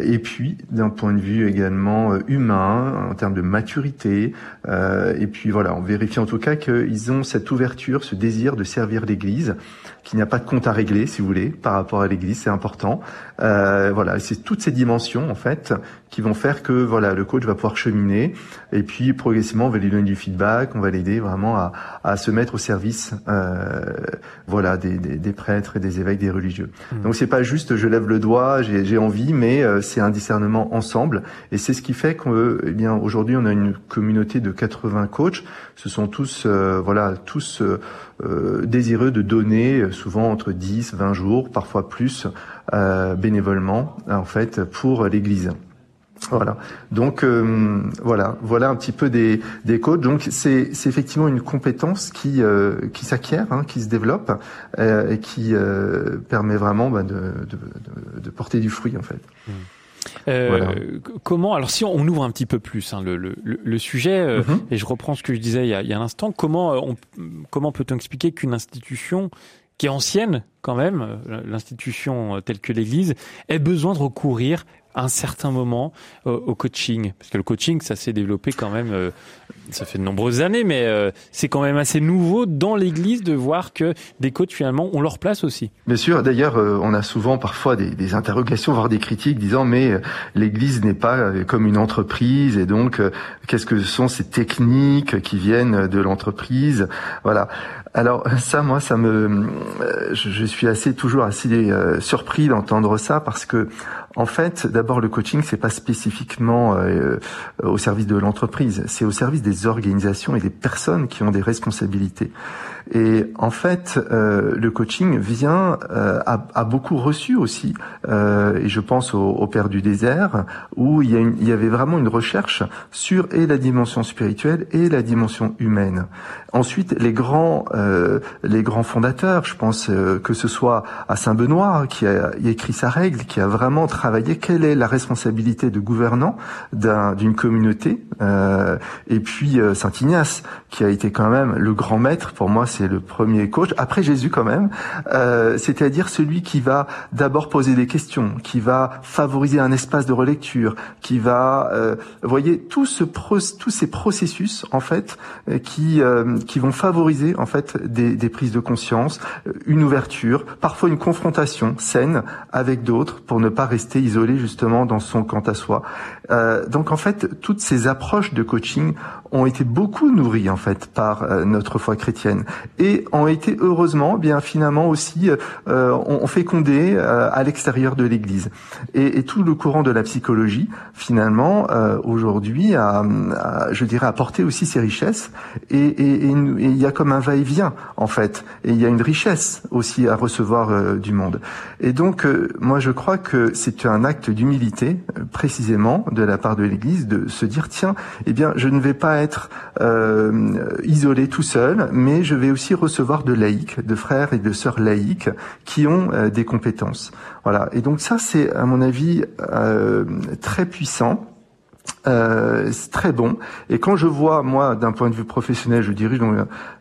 D: et puis d'un point de vue également humain en termes de maturité et puis voilà on vérifie en tout cas qu'ils ont cette ouverture ce désir de servir l'Église qu'il n'y a pas de compte à régler, si vous voulez, par rapport à l'Église, c'est important. Euh, voilà, c'est toutes ces dimensions en fait qui vont faire que voilà le coach va pouvoir cheminer et puis progressivement on va lui donner du feedback, on va l'aider vraiment à, à, se mettre au service euh, voilà des, des, des, prêtres et des évêques, des religieux. Mmh. Donc c'est pas juste je lève le doigt, j'ai envie, mais euh, c'est un discernement ensemble et c'est ce qui fait que eh bien aujourd'hui on a une communauté de 80 coachs. Ce sont tous euh, voilà tous euh, désireux de donner souvent entre 10, 20 jours, parfois plus, euh, bénévolement en fait pour l'Église. Voilà. Donc euh, voilà, voilà un petit peu des, des coachs. Donc c'est effectivement une compétence qui euh, qui s'acquiert, hein, qui se développe euh, et qui permet vraiment bah, de, de, de, porter du fruit en fait. Mmh.
C: Euh, comment alors si on ouvre un petit peu plus hein, le, le, le, sujet euh, mhm. et je reprends ce que je disais il y a, il y a un instant, comment on, comment peut-on expliquer qu'une institution qui est ancienne quand même, l'institution telle que l'Église, ait besoin de recourir un certain moment euh, au coaching Parce que le coaching, ça s'est développé quand même, euh, ça fait de nombreuses années, mais euh, c'est quand même assez nouveau dans l'Église de voir que des coachs finalement ont leur place aussi.
D: Bien sûr. D'ailleurs, on a souvent parfois des, des, interrogations, voire des critiques, disant mais l'Église n'est pas comme une entreprise et donc qu'est-ce que sont ces techniques qui viennent de l'entreprise? Voilà. Alors ça, moi, ça me, je, suis assez toujours assez surpris d'entendre ça parce que en fait, le coaching, c'est pas spécifiquement euh, au service de l'entreprise, c'est au service des organisations et des personnes qui ont des responsabilités. Et en fait, euh, le coaching vient euh, a, a, beaucoup reçu aussi, euh, et je pense au, au, Père du désert, où il y, a une, il y, avait vraiment une recherche sur et la dimension spirituelle et la dimension humaine. Ensuite, les grands, euh, les grands fondateurs, je pense euh, que ce soit à Saint Benoît qui a, écrit sa règle, qui a vraiment travaillé quelle est la responsabilité de gouvernant d'une communauté, euh, et puis Saint Ignace qui a été quand même le grand maître pour moi c'est le premier coach, après Jésus quand même, euh, c'est-à-dire celui qui va d'abord poser des questions, qui va favoriser un espace de relecture, qui va, euh, voyez, tous ces processus en fait euh, qui euh, qui vont favoriser en fait des, des prises de conscience, une ouverture, parfois une confrontation saine avec d'autres pour ne pas rester isolé justement dans son quant à soi. Euh, donc en fait, toutes ces approches de coaching ont été beaucoup nourries en fait par notre foi chrétienne et ont été heureusement bien finalement aussi euh, fécondé euh, à l'extérieur de l'Église. Et, et, tout le courant de la psychologie finalement euh, aujourd'hui a, je dirais, apporté aussi ses richesses et il y a comme un va-et-vient en fait et il y a une richesse aussi à recevoir euh, du monde. Et donc euh, moi je crois que c'est un acte d'humilité précisément de la part de l'Église de se dire tiens eh bien je ne vais pas être isolé tout seul mais je vais aussi recevoir de laïcs, de frères et de sœurs laïcs qui ont euh, des compétences. Voilà. Et donc ça, c'est à mon avis euh, très puissant. Euh, c'est très bon. Et quand je vois, moi, d'un point de vue professionnel, je dirige,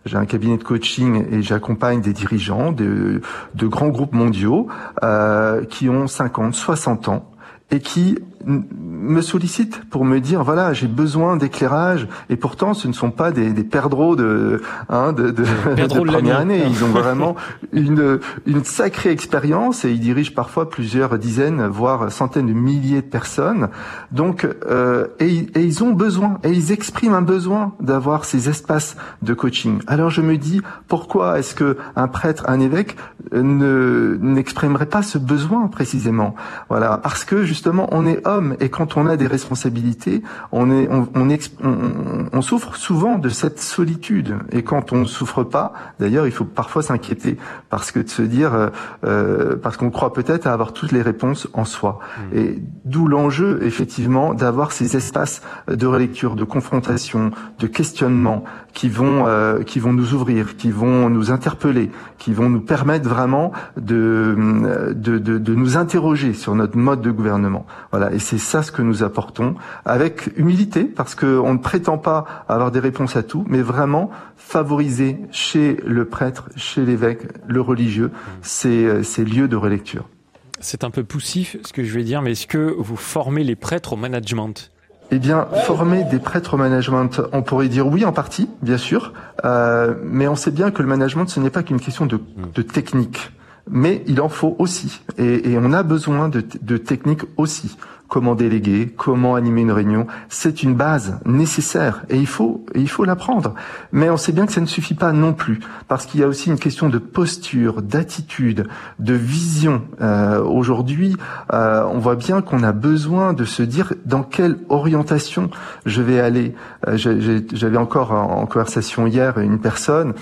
D: j'ai un cabinet de coaching et j'accompagne des dirigeants de, de grands groupes mondiaux euh, qui ont 50, 60 ans et qui me sollicitent pour me dire voilà j'ai besoin d'éclairage et pourtant ce ne sont pas des, des perdreaux de hein, de, de, de première année. Ils ont vraiment une une sacrée expérience et ils dirigent parfois plusieurs dizaines voire centaines de milliers de personnes. Donc euh, et, et ils ont besoin et ils expriment un besoin d'avoir ces espaces de coaching. Alors je me dis pourquoi est-ce que un prêtre un évêque ne n'exprimerait pas ce besoin précisément? Voilà parce que justement on est homme et quand on a des responsabilités, on, est, on, on, on, souffre souvent de cette solitude. Et quand on ne souffre pas, d'ailleurs, il faut parfois s'inquiéter parce que de se dire, euh, euh parce qu'on croit peut-être à avoir toutes les réponses en soi. Mmh. Et d'où l'enjeu, effectivement, d'avoir ces espaces de relecture, de confrontation, de questionnement qui vont, euh, qui vont nous ouvrir, qui vont nous interpeller, qui vont nous permettre vraiment de, de, de, de nous interroger sur notre mode de gouvernement. Voilà. Et c'est ça ce que nous apportons, avec humilité, parce qu'on ne prétend pas avoir des réponses à tout, mais vraiment favoriser chez le prêtre, chez l'évêque, le religieux, ces, ces lieux de relecture.
C: C'est un peu poussif ce que je vais dire, mais est-ce que vous formez les prêtres au management?
D: Eh bien, former des prêtres au management, on pourrait dire oui en partie, bien sûr, euh, mais on sait bien que le management, ce n'est pas qu'une question de, de technique mais il en faut aussi. Et, et on a besoin de, de techniques aussi comment déléguer, comment animer une réunion. C'est une base nécessaire et il faut, il faut l'apprendre. Mais on sait bien que ça ne suffit pas non plus parce qu'il y a aussi une question de posture, d'attitude, de vision. Euh, Aujourd'hui, euh, on voit bien qu'on a besoin de se dire dans quelle orientation je vais aller. Euh, J'avais encore en conversation hier une personne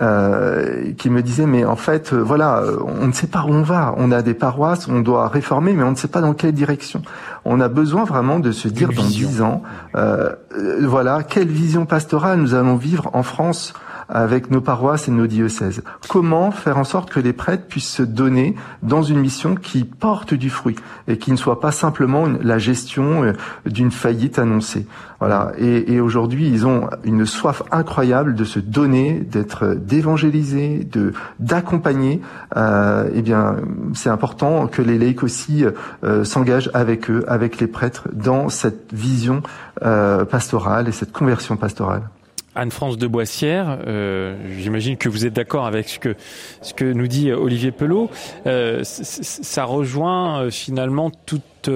D: euh, qui me disait mais en fait euh, voilà on ne sait pas où on va. On a des paroisses on doit réformer mais on ne sait pas dans quelle direction. On a besoin vraiment de se dire dans dix ans euh, euh, voilà quelle vision pastorale nous allons vivre en France avec nos paroisses et nos diocèses. Comment faire en sorte que les prêtres puissent se donner dans une mission qui porte du fruit et qui ne soit pas simplement la gestion euh, d'une faillite annoncée? Voilà. Et, aujourd'hui, ils ont une soif incroyable de se donner, d'être d'évangéliser, de d'accompagner. Euh, eh bien, c'est important que les laïcs aussi euh, s'engagent avec eux, avec les prêtres, dans cette vision euh, pastorale et cette conversion pastorale.
C: Anne-France de Boissière, euh, j'imagine que vous êtes d'accord avec ce que, ce que nous dit Olivier Pelot. Euh, ça rejoint euh, finalement toute,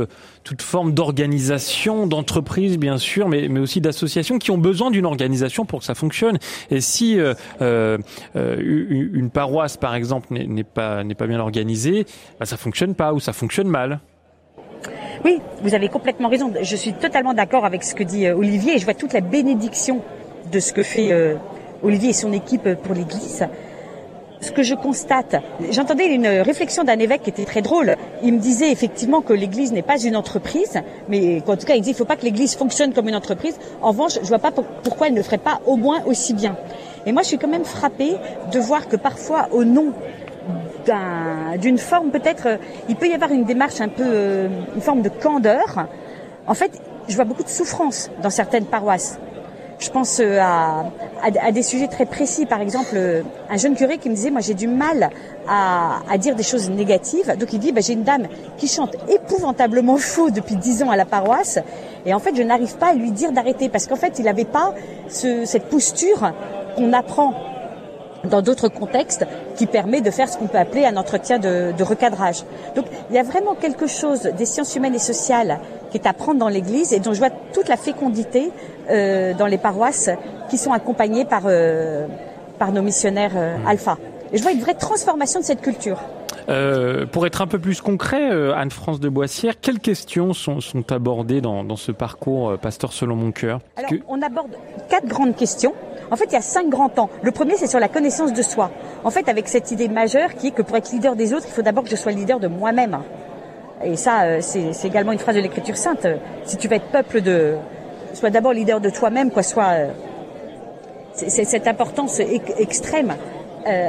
C: toute forme d'organisation, d'entreprise bien sûr, mais, mais aussi d'associations qui ont besoin d'une organisation pour que ça fonctionne. Et si euh, euh, une paroisse, par exemple, n'est pas, n'est pas bien organisée, bah, ça fonctionne pas ou ça fonctionne mal.
E: Oui, vous avez complètement raison. Je suis totalement d'accord avec ce que dit Olivier et je vois toute la bénédiction de ce que fait euh, Olivier et son équipe pour l'Église. Ce que je constate, j'entendais une réflexion d'un évêque qui était très drôle. Il me disait effectivement que l'Église n'est pas une entreprise, mais en tout cas il dit il ne faut pas que l'Église fonctionne comme une entreprise. En revanche, je ne vois pas pourquoi elle ne ferait pas au moins aussi bien. Et moi, je suis quand même frappée de voir que parfois, au nom d'une forme peut-être, il peut y avoir une démarche un peu, euh, une forme de candeur. En fait, je vois beaucoup de souffrance dans certaines paroisses. Je pense euh, à, à, des sujets très précis. Par exemple, euh, un jeune curé qui me disait, moi j'ai du mal à, à, dire des choses négatives. Donc il dit, bah, j'ai une dame qui chante épouvantablement faux depuis dix ans à la paroisse. Et en fait, je n'arrive pas à lui dire d'arrêter parce qu'en fait, il n'avait pas ce, cette posture qu'on apprend dans d'autres contextes qui permet de faire ce qu'on peut appeler un entretien de, de, recadrage. Donc il y a vraiment quelque chose des sciences humaines et sociales qui est à prendre dans l'Église et dont je vois toute la fécondité euh, dans les paroisses qui sont accompagnées par, euh, par nos missionnaires euh, mmh. alpha. Et je vois une vraie transformation de cette culture.
C: Pour être un peu plus concret, Anne-France de Boissière, quelles questions sont, sont abordées dans, dans, ce parcours Pasteur selon mon cœur?
E: Alors, on aborde quatre grandes questions. En fait, il y a cinq grands temps. Le premier, c'est sur la connaissance de soi. En fait, avec cette idée majeure qui est que pour être leader des autres, il faut d'abord que je sois leader de moi-même. Et ça, c'est également une phrase de l'Écriture sainte. Si tu veux être peuple de, sois d'abord leader de toi-même, quoi, soit c'est cette importance extrême. Euh,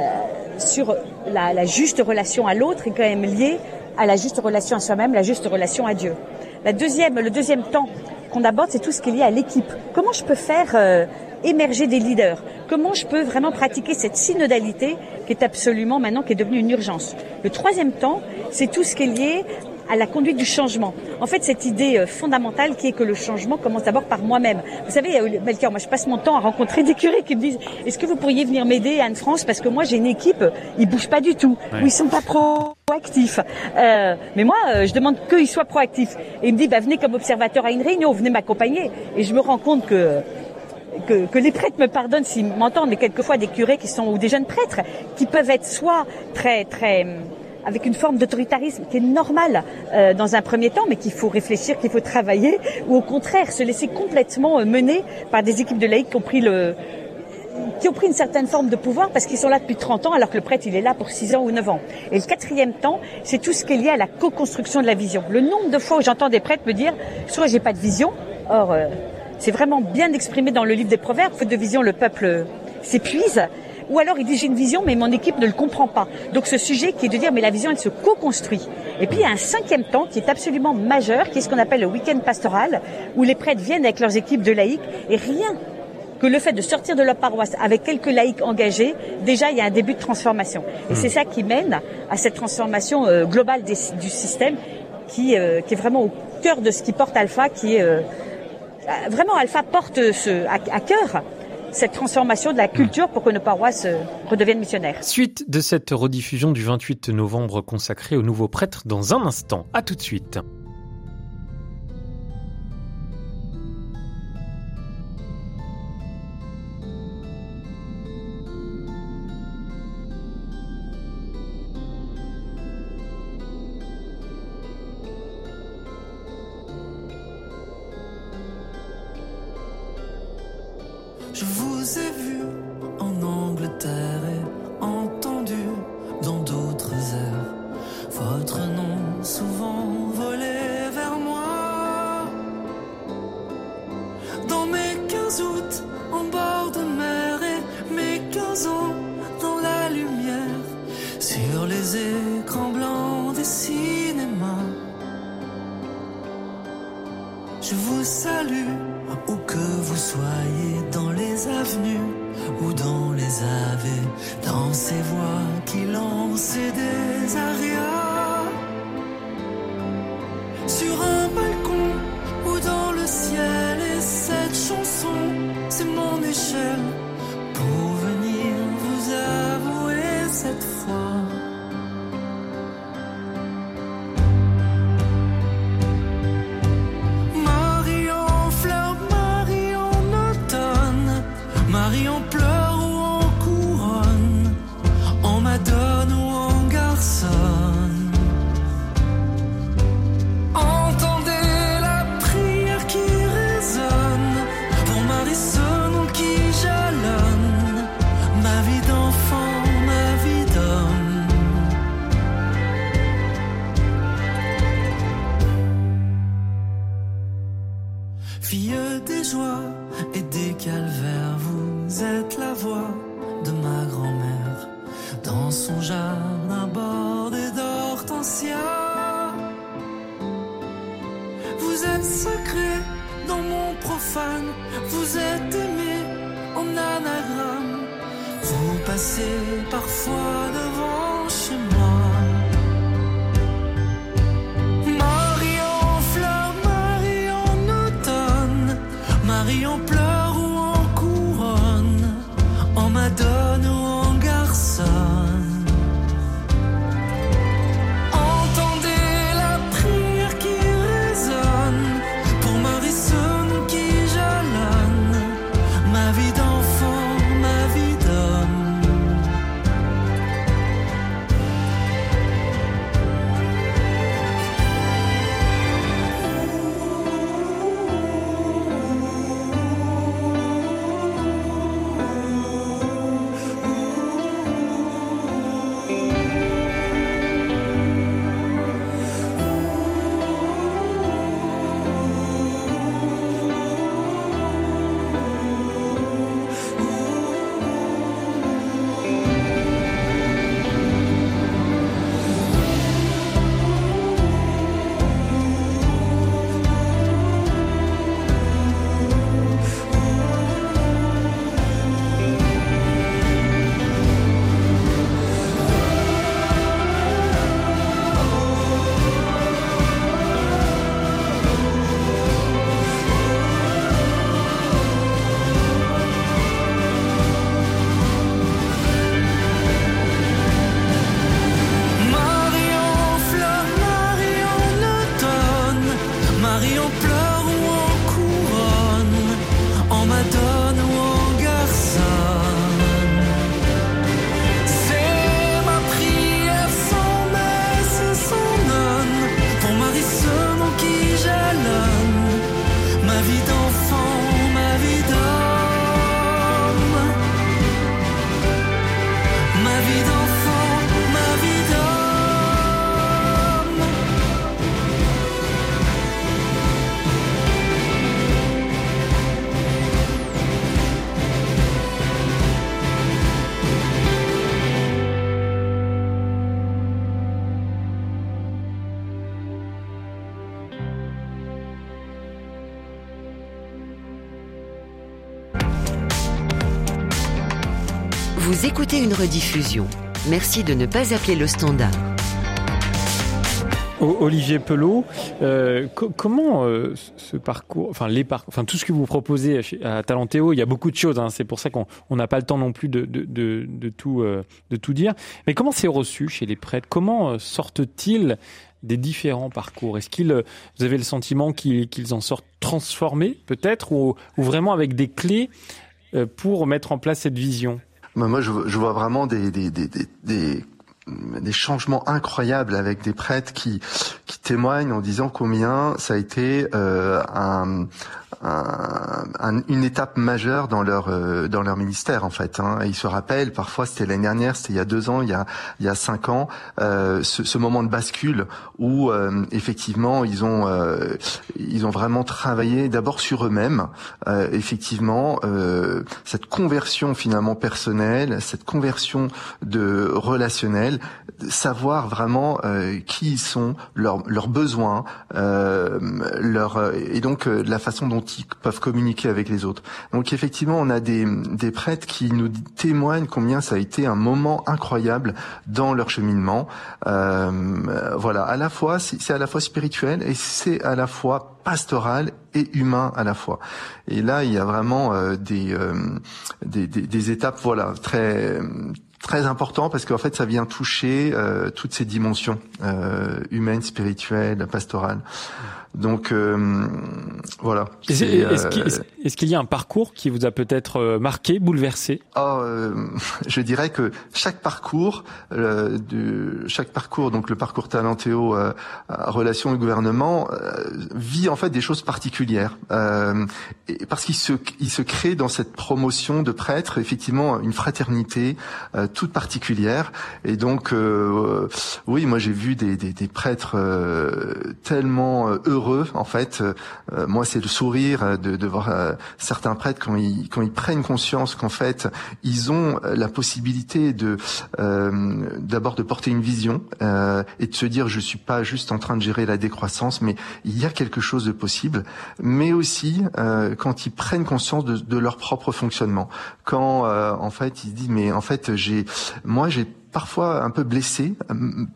E: sur la, la juste relation à l'autre est quand même liée à la juste relation à soi-même, la juste relation à Dieu. La deuxième, le deuxième temps qu'on aborde, c'est tout ce qui est lié à l'équipe. Comment je peux faire euh, émerger des leaders? Comment je peux vraiment pratiquer cette synodalité qui est absolument maintenant qui est devenue une urgence? Le troisième temps, c'est tout ce qui est lié à la conduite du changement. En fait, cette idée euh, fondamentale qui est que le changement commence d'abord par moi-même. Vous savez, euh, Melchior, moi je passe mon temps à rencontrer des curés qui me disent est-ce que vous pourriez venir m'aider Anne-France? Parce que moi j'ai une équipe, ils bougent pas du tout, ou ils sont pas proactifs. Euh, mais moi, je demande qu'ils soient proactifs. Et il me dit bah, venez comme observateur à une réunion, venez m'accompagner. Et je me rends compte que que, que, les prêtres me pardonnent s'ils m'entendent, mais quelquefois des curés qui sont ou des jeunes prêtres qui peuvent être soit très très avec une forme d'autoritarisme qui est normale euh, dans un premier temps, mais qu'il faut réfléchir, qu'il faut travailler, ou au contraire se laisser complètement euh, mener par des équipes de laïcs qui ont pris une certaine forme de pouvoir parce qu'ils sont là depuis 30 ans alors que le prêtre il est là pour 6 ans ou 9 ans. Et le quatrième temps, c'est tout ce qui est lié à la co-construction de la vision. Le nombre de fois où j'entends des prêtres me dire soit j'ai pas de vision, or euh, c'est vraiment bien exprimé dans le livre des Proverbes, faute de vision le peuple s'épuise, ou alors il dit j'ai une vision mais mon équipe ne le comprend pas. Donc ce sujet qui est de dire mais la vision elle se co-construit. Et puis il y a un cinquième temps qui est absolument majeur, qui est ce qu'on appelle le week-end pastoral, où les prêtres viennent avec leurs équipes de laïcs et rien que le fait de sortir de leur paroisse avec quelques laïcs engagés, déjà il y a un début de transformation. Et c'est ça qui mène à cette transformation euh, globale des, du système qui, euh, qui, est vraiment au cœur de ce qui porte Alpha, qui est euh, vraiment Alpha porte ce, à, à cœur cette transformation de la culture pour que nos paroisses euh, redeviennent missionnaires.
F: Suite de cette rediffusion du 28 novembre consacrée aux nouveaux prêtres dans un instant. À tout de suite.
B: Rediffusion. Merci de ne pas appeler le standard.
C: Olivier Pelot, euh, co- comment euh, ce parcours, enfin les parcours, enfin tout ce que vous proposez chez- à Talentéo, il y a beaucoup de choses. hein, c'est pour ça qu'on on n'a pas le temps non plus de, tout euh, de tout dire. Mais comment c'est reçu chez les prêtres? Comment sortent-ils des différents parcours? Est-ce qu'ils, vous avez le sentiment qu'ils en sortent transformés peut-être, ou, vraiment avec des clés pour mettre en place cette vision?
D: Moi, je, vois vraiment des, des, des, des, des, des changements incroyables avec des prêtres qui, qui témoignent en disant combien ça a été euh, un, un- un- une étape majeure dans leur euh, dans leur ministère en fait. Hein. Ils se rappellent parfois c'était l'année dernière, c'était il y a deux ans, il y a il y a cinq ans, euh, ce, ce moment de bascule où euh, effectivement ils ont euh, ils ont vraiment travaillé d'abord sur eux-mêmes, euh, effectivement euh, cette conversion finalement personnelle, cette conversion de relationnel, savoir vraiment qui ils sont, leurs leurs besoins, leur et donc la façon dont ils peuvent communiquer avec les autres. Donc effectivement, on a des des prêtres qui nous témoignent combien ça a été un moment incroyable dans leur cheminement. Euh, voilà, à la fois c'est à la fois spirituel et c'est à la fois pastoral et humain à la fois. Et là, il y a vraiment euh, des, euh, des, des des étapes voilà très très important parce qu'en fait ça vient toucher euh, toutes ces dimensions euh, humaines, spirituelles, pastorales. Donc euh, voilà.
C: Est-ce
D: euh,
C: qu'il est-ce- qu'il y a un parcours qui vous a peut-être euh, marqué, bouleversé?
D: Oh, euh, je dirais que chaque parcours, de, chaque parcours, donc le parcours Talentéo, euh, relation et gouvernement, euh, vit en fait des choses particulières, euh, et parce qu'il se, il se crée dans cette promotion de prêtres effectivement une fraternité euh, toute particulière, et donc euh, oui, moi j'ai vu des, des, des prêtres euh, tellement euh, heureux en fait. Euh, moi, c'est le sourire de, de voir euh, certains prêtres quand ils prennent conscience qu'en fait ils ont la possibilité euh, d'abord de porter une vision euh, et de se dire je suis pas juste en train de gérer la décroissance, mais il y a quelque chose de possible. Mais aussi euh, quand ils prennent conscience de, leur propre fonctionnement, quand euh, en fait ils se disent mais en fait j'ai moi j'ai parfois un peu blessé,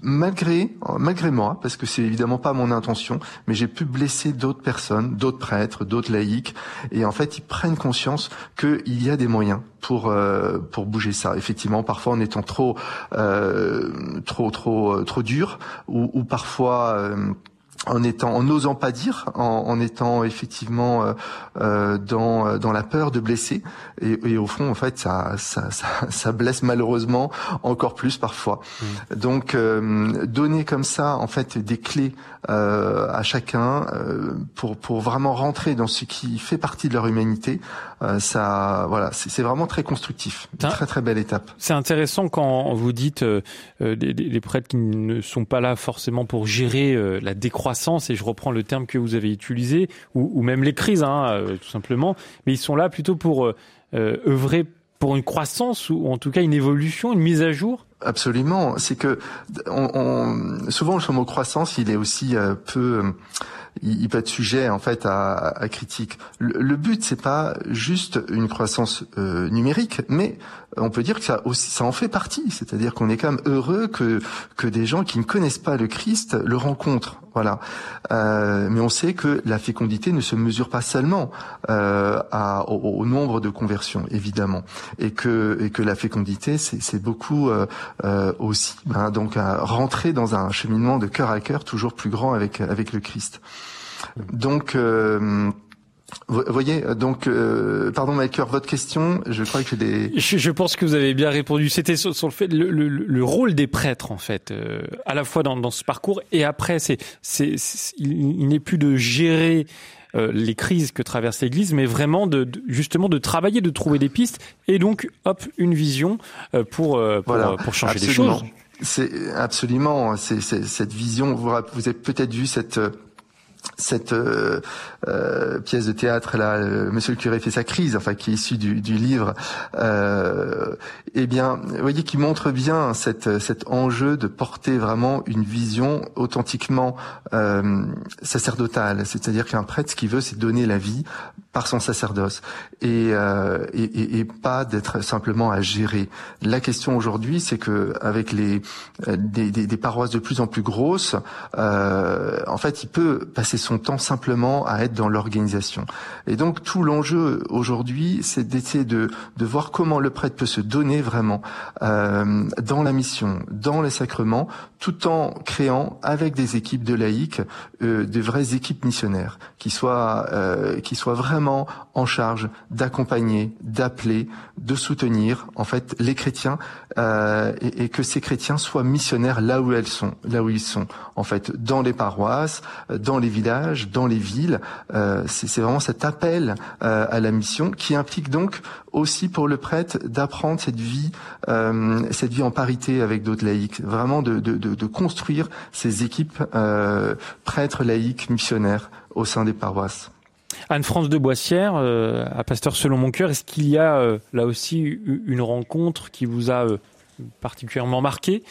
D: malgré malgré moi, parce que c'est évidemment pas mon intention, mais j'ai pu blesser d'autres personnes, d'autres prêtres, d'autres laïcs, et en fait ils prennent conscience qu'il y a des moyens pour euh, pour bouger ça. Effectivement, parfois en étant trop euh, trop trop euh, trop dur, ou, parfois en étant, en n'osant pas dire, en, en étant effectivement euh, euh, dans euh, dans la peur de blesser, et, et au fond, en fait, ça ça, ça ça blesse malheureusement encore plus parfois. Donc, euh, donner comme ça, en fait, des clés euh, à chacun euh, pour pour vraiment rentrer dans ce qui fait partie de leur humanité, ça, voilà, c'est vraiment très constructif, une très très belle étape.
C: C'est intéressant quand vous dites euh, euh, des, des- des prêtres qui ne sont pas là forcément pour gérer euh, la décroissance, et je reprends le terme que vous avez utilisé, ou, ou même les crises, hein, euh, tout simplement, mais ils sont là plutôt pour euh, euh, œuvrer pour une croissance ou en tout cas une évolution, une mise à jour?
D: Absolument. C'est que on, on- souvent le mot croissance, il est aussi euh, peu, euh, il, peut être sujet en fait à, à critique. Le, le but c'est pas juste une croissance euh, numérique, mais on peut dire que ça aussi, ça en fait partie. C'est-à-dire qu'on est quand même heureux que que des gens qui ne connaissent pas le Christ le rencontrent. Voilà. Euh, mais on sait que la fécondité ne se mesure pas seulement euh, à, au, nombre de conversions, évidemment, et que et que la fécondité c'est beaucoup euh, euh, aussi. hein, donc rentrer dans un cheminement de cœur à cœur toujours plus grand avec avec le Christ. Donc euh, Vous voyez, donc, euh, pardon, Maker, votre question, je crois que j'ai des...
C: Je, je, pense que vous avez bien répondu. C'était sur, sur, le fait, le, le, le, rôle des prêtres, en fait, euh, à la fois dans, dans, ce parcours et après, c'est, c'est, il, il n'est plus de gérer euh, les crises que traverse l'Église, mais vraiment de, de, justement de travailler, de trouver des pistes et donc, hop, une vision euh, pour, euh, pour,
D: voilà,
C: pour changer
D: absolument.
C: les choses.
D: C'est absolument, c'est cette vision. Vous, vous avez peut-être vu cette cette euh, euh, pièce de théâtre là, euh, Monsieur le curé fait sa crise, enfin qui est issue du, livre, euh, eh bien, voyez, qui montre bien cette, cet enjeu de porter vraiment une vision authentiquement sacerdotale, c'est-à-dire qu'un prêtre, ce qu'il veut, c'est donner la vie par son sacerdoce et, euh, et, et, pas d'être simplement à gérer. La question aujourd'hui, c'est que avec les des, des, des, paroisses de plus en plus grosses, en fait, il peut passer son temps simplement à être dans l'organisation. Et donc tout l'enjeu aujourd'hui, c'est d'essayer de, de voir comment le prêtre peut se donner vraiment euh, dans la mission, dans les sacrements, tout en créant avec des équipes de laïcs euh, de vraies équipes missionnaires qui soient euh, qui soient vraiment en charge d'accompagner, d'appeler, de soutenir en fait les chrétiens euh, et, que ces chrétiens soient missionnaires là où elles sont, là où ils sont en fait dans les paroisses, dans les villages, dans les villes. Euh, c'est vraiment cet appel euh, à la mission qui implique donc aussi pour le prêtre d'apprendre cette vie, euh, cette vie en parité avec d'autres laïcs, vraiment de, de, construire ces équipes prêtres laïcs missionnaires au sein des paroisses.
C: Anne-France de Boissière, euh, à Pasteur selon mon cœur, est-ce qu'il y a euh, là aussi une rencontre qui vous a euh, particulièrement marqué?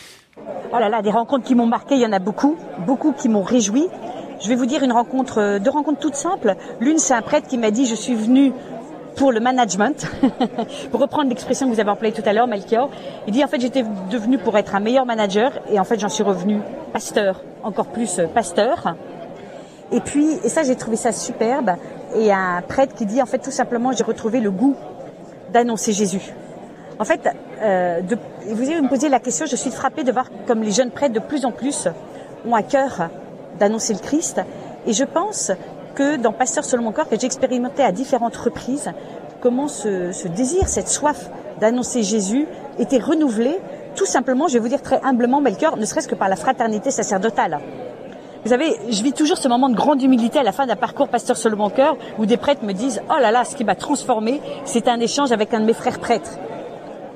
E: Oh là là, des rencontres qui m'ont marqué, il y en a beaucoup, beaucoup qui m'ont réjoui. Je vais vous dire une rencontre, deux rencontres toutes simples. L'une, c'est un prêtre qui m'a dit, je suis venu pour le management, pour reprendre l'expression que vous avez employée tout à l'heure, Melchior. Il dit en fait j'étais devenu pour être un meilleur manager et en fait j'en suis revenu pasteur, encore plus pasteur. Et puis, et ça j'ai trouvé ça superbe, et un prêtre qui dit en fait tout simplement j'ai retrouvé le goût d'annoncer Jésus. En fait, euh, vous avez me posé la question, je suis frappée de voir comme les jeunes prêtres de plus en plus ont à cœur d'annoncer le Christ. Et je pense que dans Pasteur selon mon corps, que j'ai expérimenté à différentes reprises, comment ce, ce désir, cette soif d'annoncer Jésus était renouvelé, tout simplement, je vais vous dire très humblement, Melchior, ne serait-ce que par la fraternité sacerdotale. Vous savez, je vis toujours ce moment de grande humilité à la fin d'un parcours Pasteur selon mon cœur, où des prêtres me disent, oh là là, ce qui m'a transformé, c'est un échange avec un de mes frères prêtres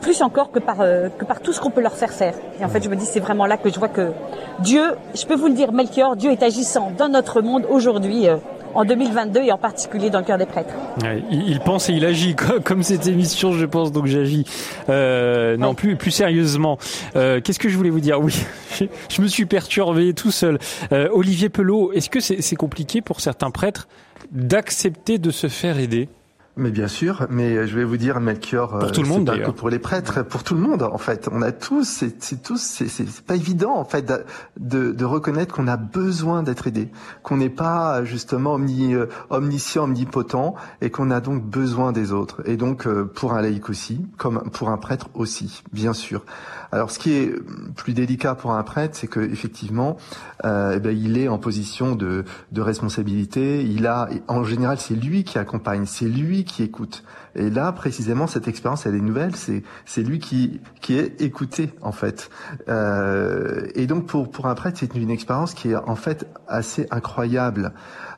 E: plus encore que par, euh, que par tout ce qu'on peut leur faire faire. Et en fait, je me dis, c'est vraiment là que je vois que Dieu, je peux vous le dire, Melchior, Dieu est agissant dans notre monde aujourd'hui. Euh, en 2022 et en particulier dans le cœur des prêtres.
C: Ouais, il, pense et il agit comme, cette émission, je pense, donc j'agis. Euh, non, ouais. plus plus sérieusement. Euh, Qu'est-ce que je voulais vous dire? Oui, je, je, me suis perturbé tout seul. Euh, Olivier Pelot, est-ce que c'est compliqué pour certains prêtres d'accepter de se faire aider?
D: Mais bien sûr, mais je vais vous dire, Melchior,
C: pour tout le monde,
D: pas que pour les prêtres, pour tout le monde, en fait, on a tous, c'est tous, c'est pas évident, en fait, de, de, reconnaître qu'on a besoin d'être aidé, qu'on n'est pas justement omni, omniscient, omnipotent, et qu'on a donc besoin des autres. Et donc, pour un laïc aussi, comme pour un prêtre aussi, bien sûr. Alors, ce qui est plus délicat pour un prêtre, c'est que effectivement, euh, eh ben, il est en position de, de responsabilité. Il a, en général, c'est lui qui accompagne, c'est lui qui écoute. Et là, précisément, cette expérience, elle est nouvelle. C'est c'est lui qui qui est écouté en fait. Euh, et donc pour pour un prêtre, c'est une expérience qui est en fait assez incroyable.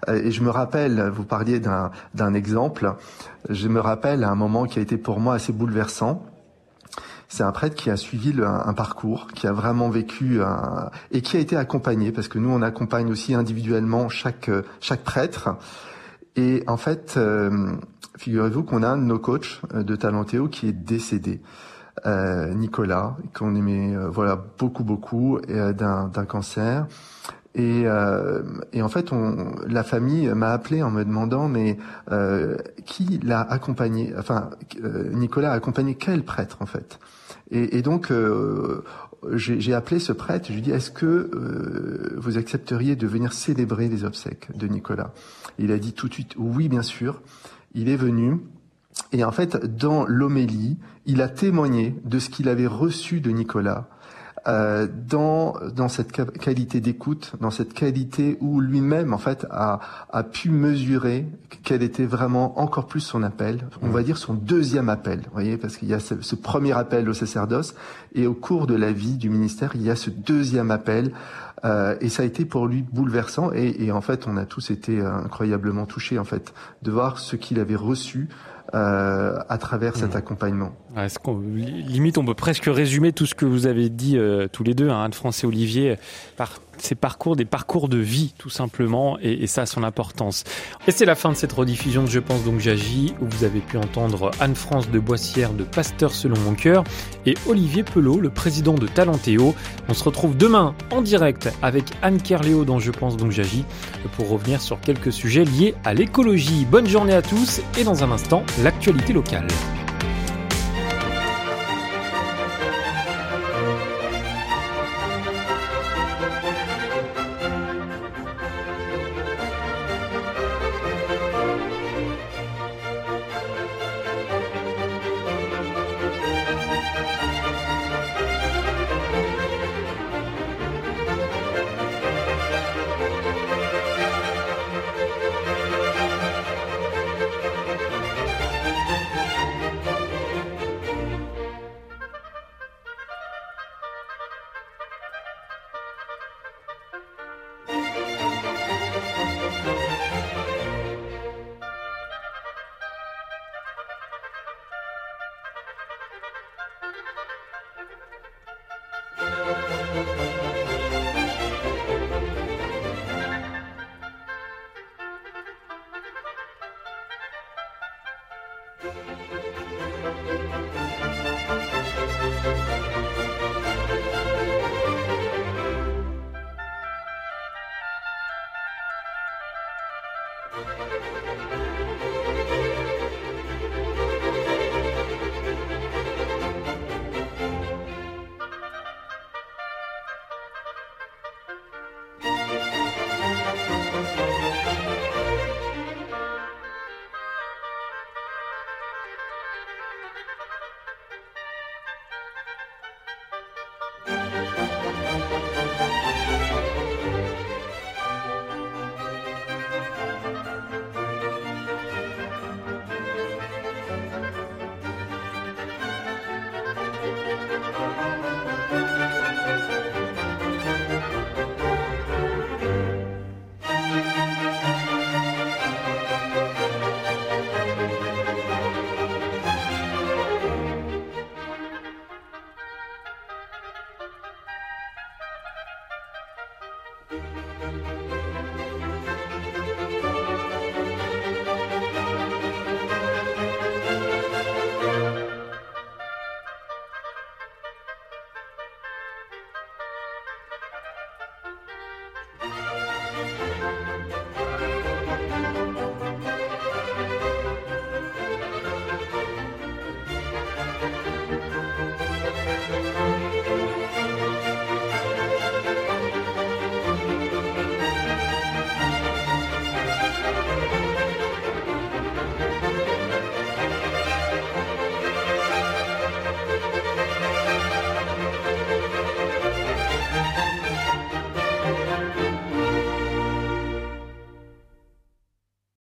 D: Et je me rappelle, vous parliez d'un d'un exemple. Je me rappelle un moment qui a été pour moi assez bouleversant. C'est un prêtre qui a suivi le, un, un, parcours, qui a vraiment vécu un, et qui a été accompagné, parce que nous on accompagne aussi individuellement chaque chaque prêtre. Et en fait, euh, figurez-vous qu'on a un de nos coachs de Talentéo qui est décédé. Euh, Nicolas, qu'on aimait euh, voilà beaucoup beaucoup d'un cancer. Et, euh, en fait, la famille m'a appelé en me demandant mais euh, qui l'a accompagné? Enfin, euh, Nicolas a accompagné quel prêtre en fait? Et, et donc j'ai appelé ce prêtre. Je lui ai dit est-ce que vous accepteriez de venir célébrer les obsèques de Nicolas? Il a dit tout de suite oui, bien sûr. Il est venu. Et en fait, dans l'homélie, il a témoigné de ce qu'il avait reçu de Nicolas euh, dans dans cette qualité d'écoute, dans cette qualité où lui-même en fait a a pu mesurer quel était vraiment encore plus son appel, on va dire son deuxième appel, vous voyez, parce qu'il y a ce, ce, premier appel au sacerdoce et au cours de la vie du ministère, il y a ce deuxième appel euh, et ça a été pour lui bouleversant et, et, en fait on a tous été incroyablement touchés en fait de voir ce qu'il avait reçu euh, à travers cet mmh. accompagnement.
C: Ouais, limite, on peut presque résumer tout ce que vous avez dit euh, tous les deux, hein, Anne-France et Olivier, par ces parcours, des parcours de vie tout simplement, et, ça a son importance. Et c'est la fin de cette rediffusion de Je pense donc j'agis, où vous avez pu entendre Anne-France de Boissière de Pasteur selon mon cœur, et Olivier Pelot, le président de Talentéo. On se retrouve demain en direct avec Anne Kerléo dans Je pense donc j'agis, pour revenir sur quelques sujets liés à l'écologie. Bonne journée à tous, et dans un instant, l'actualité locale. Música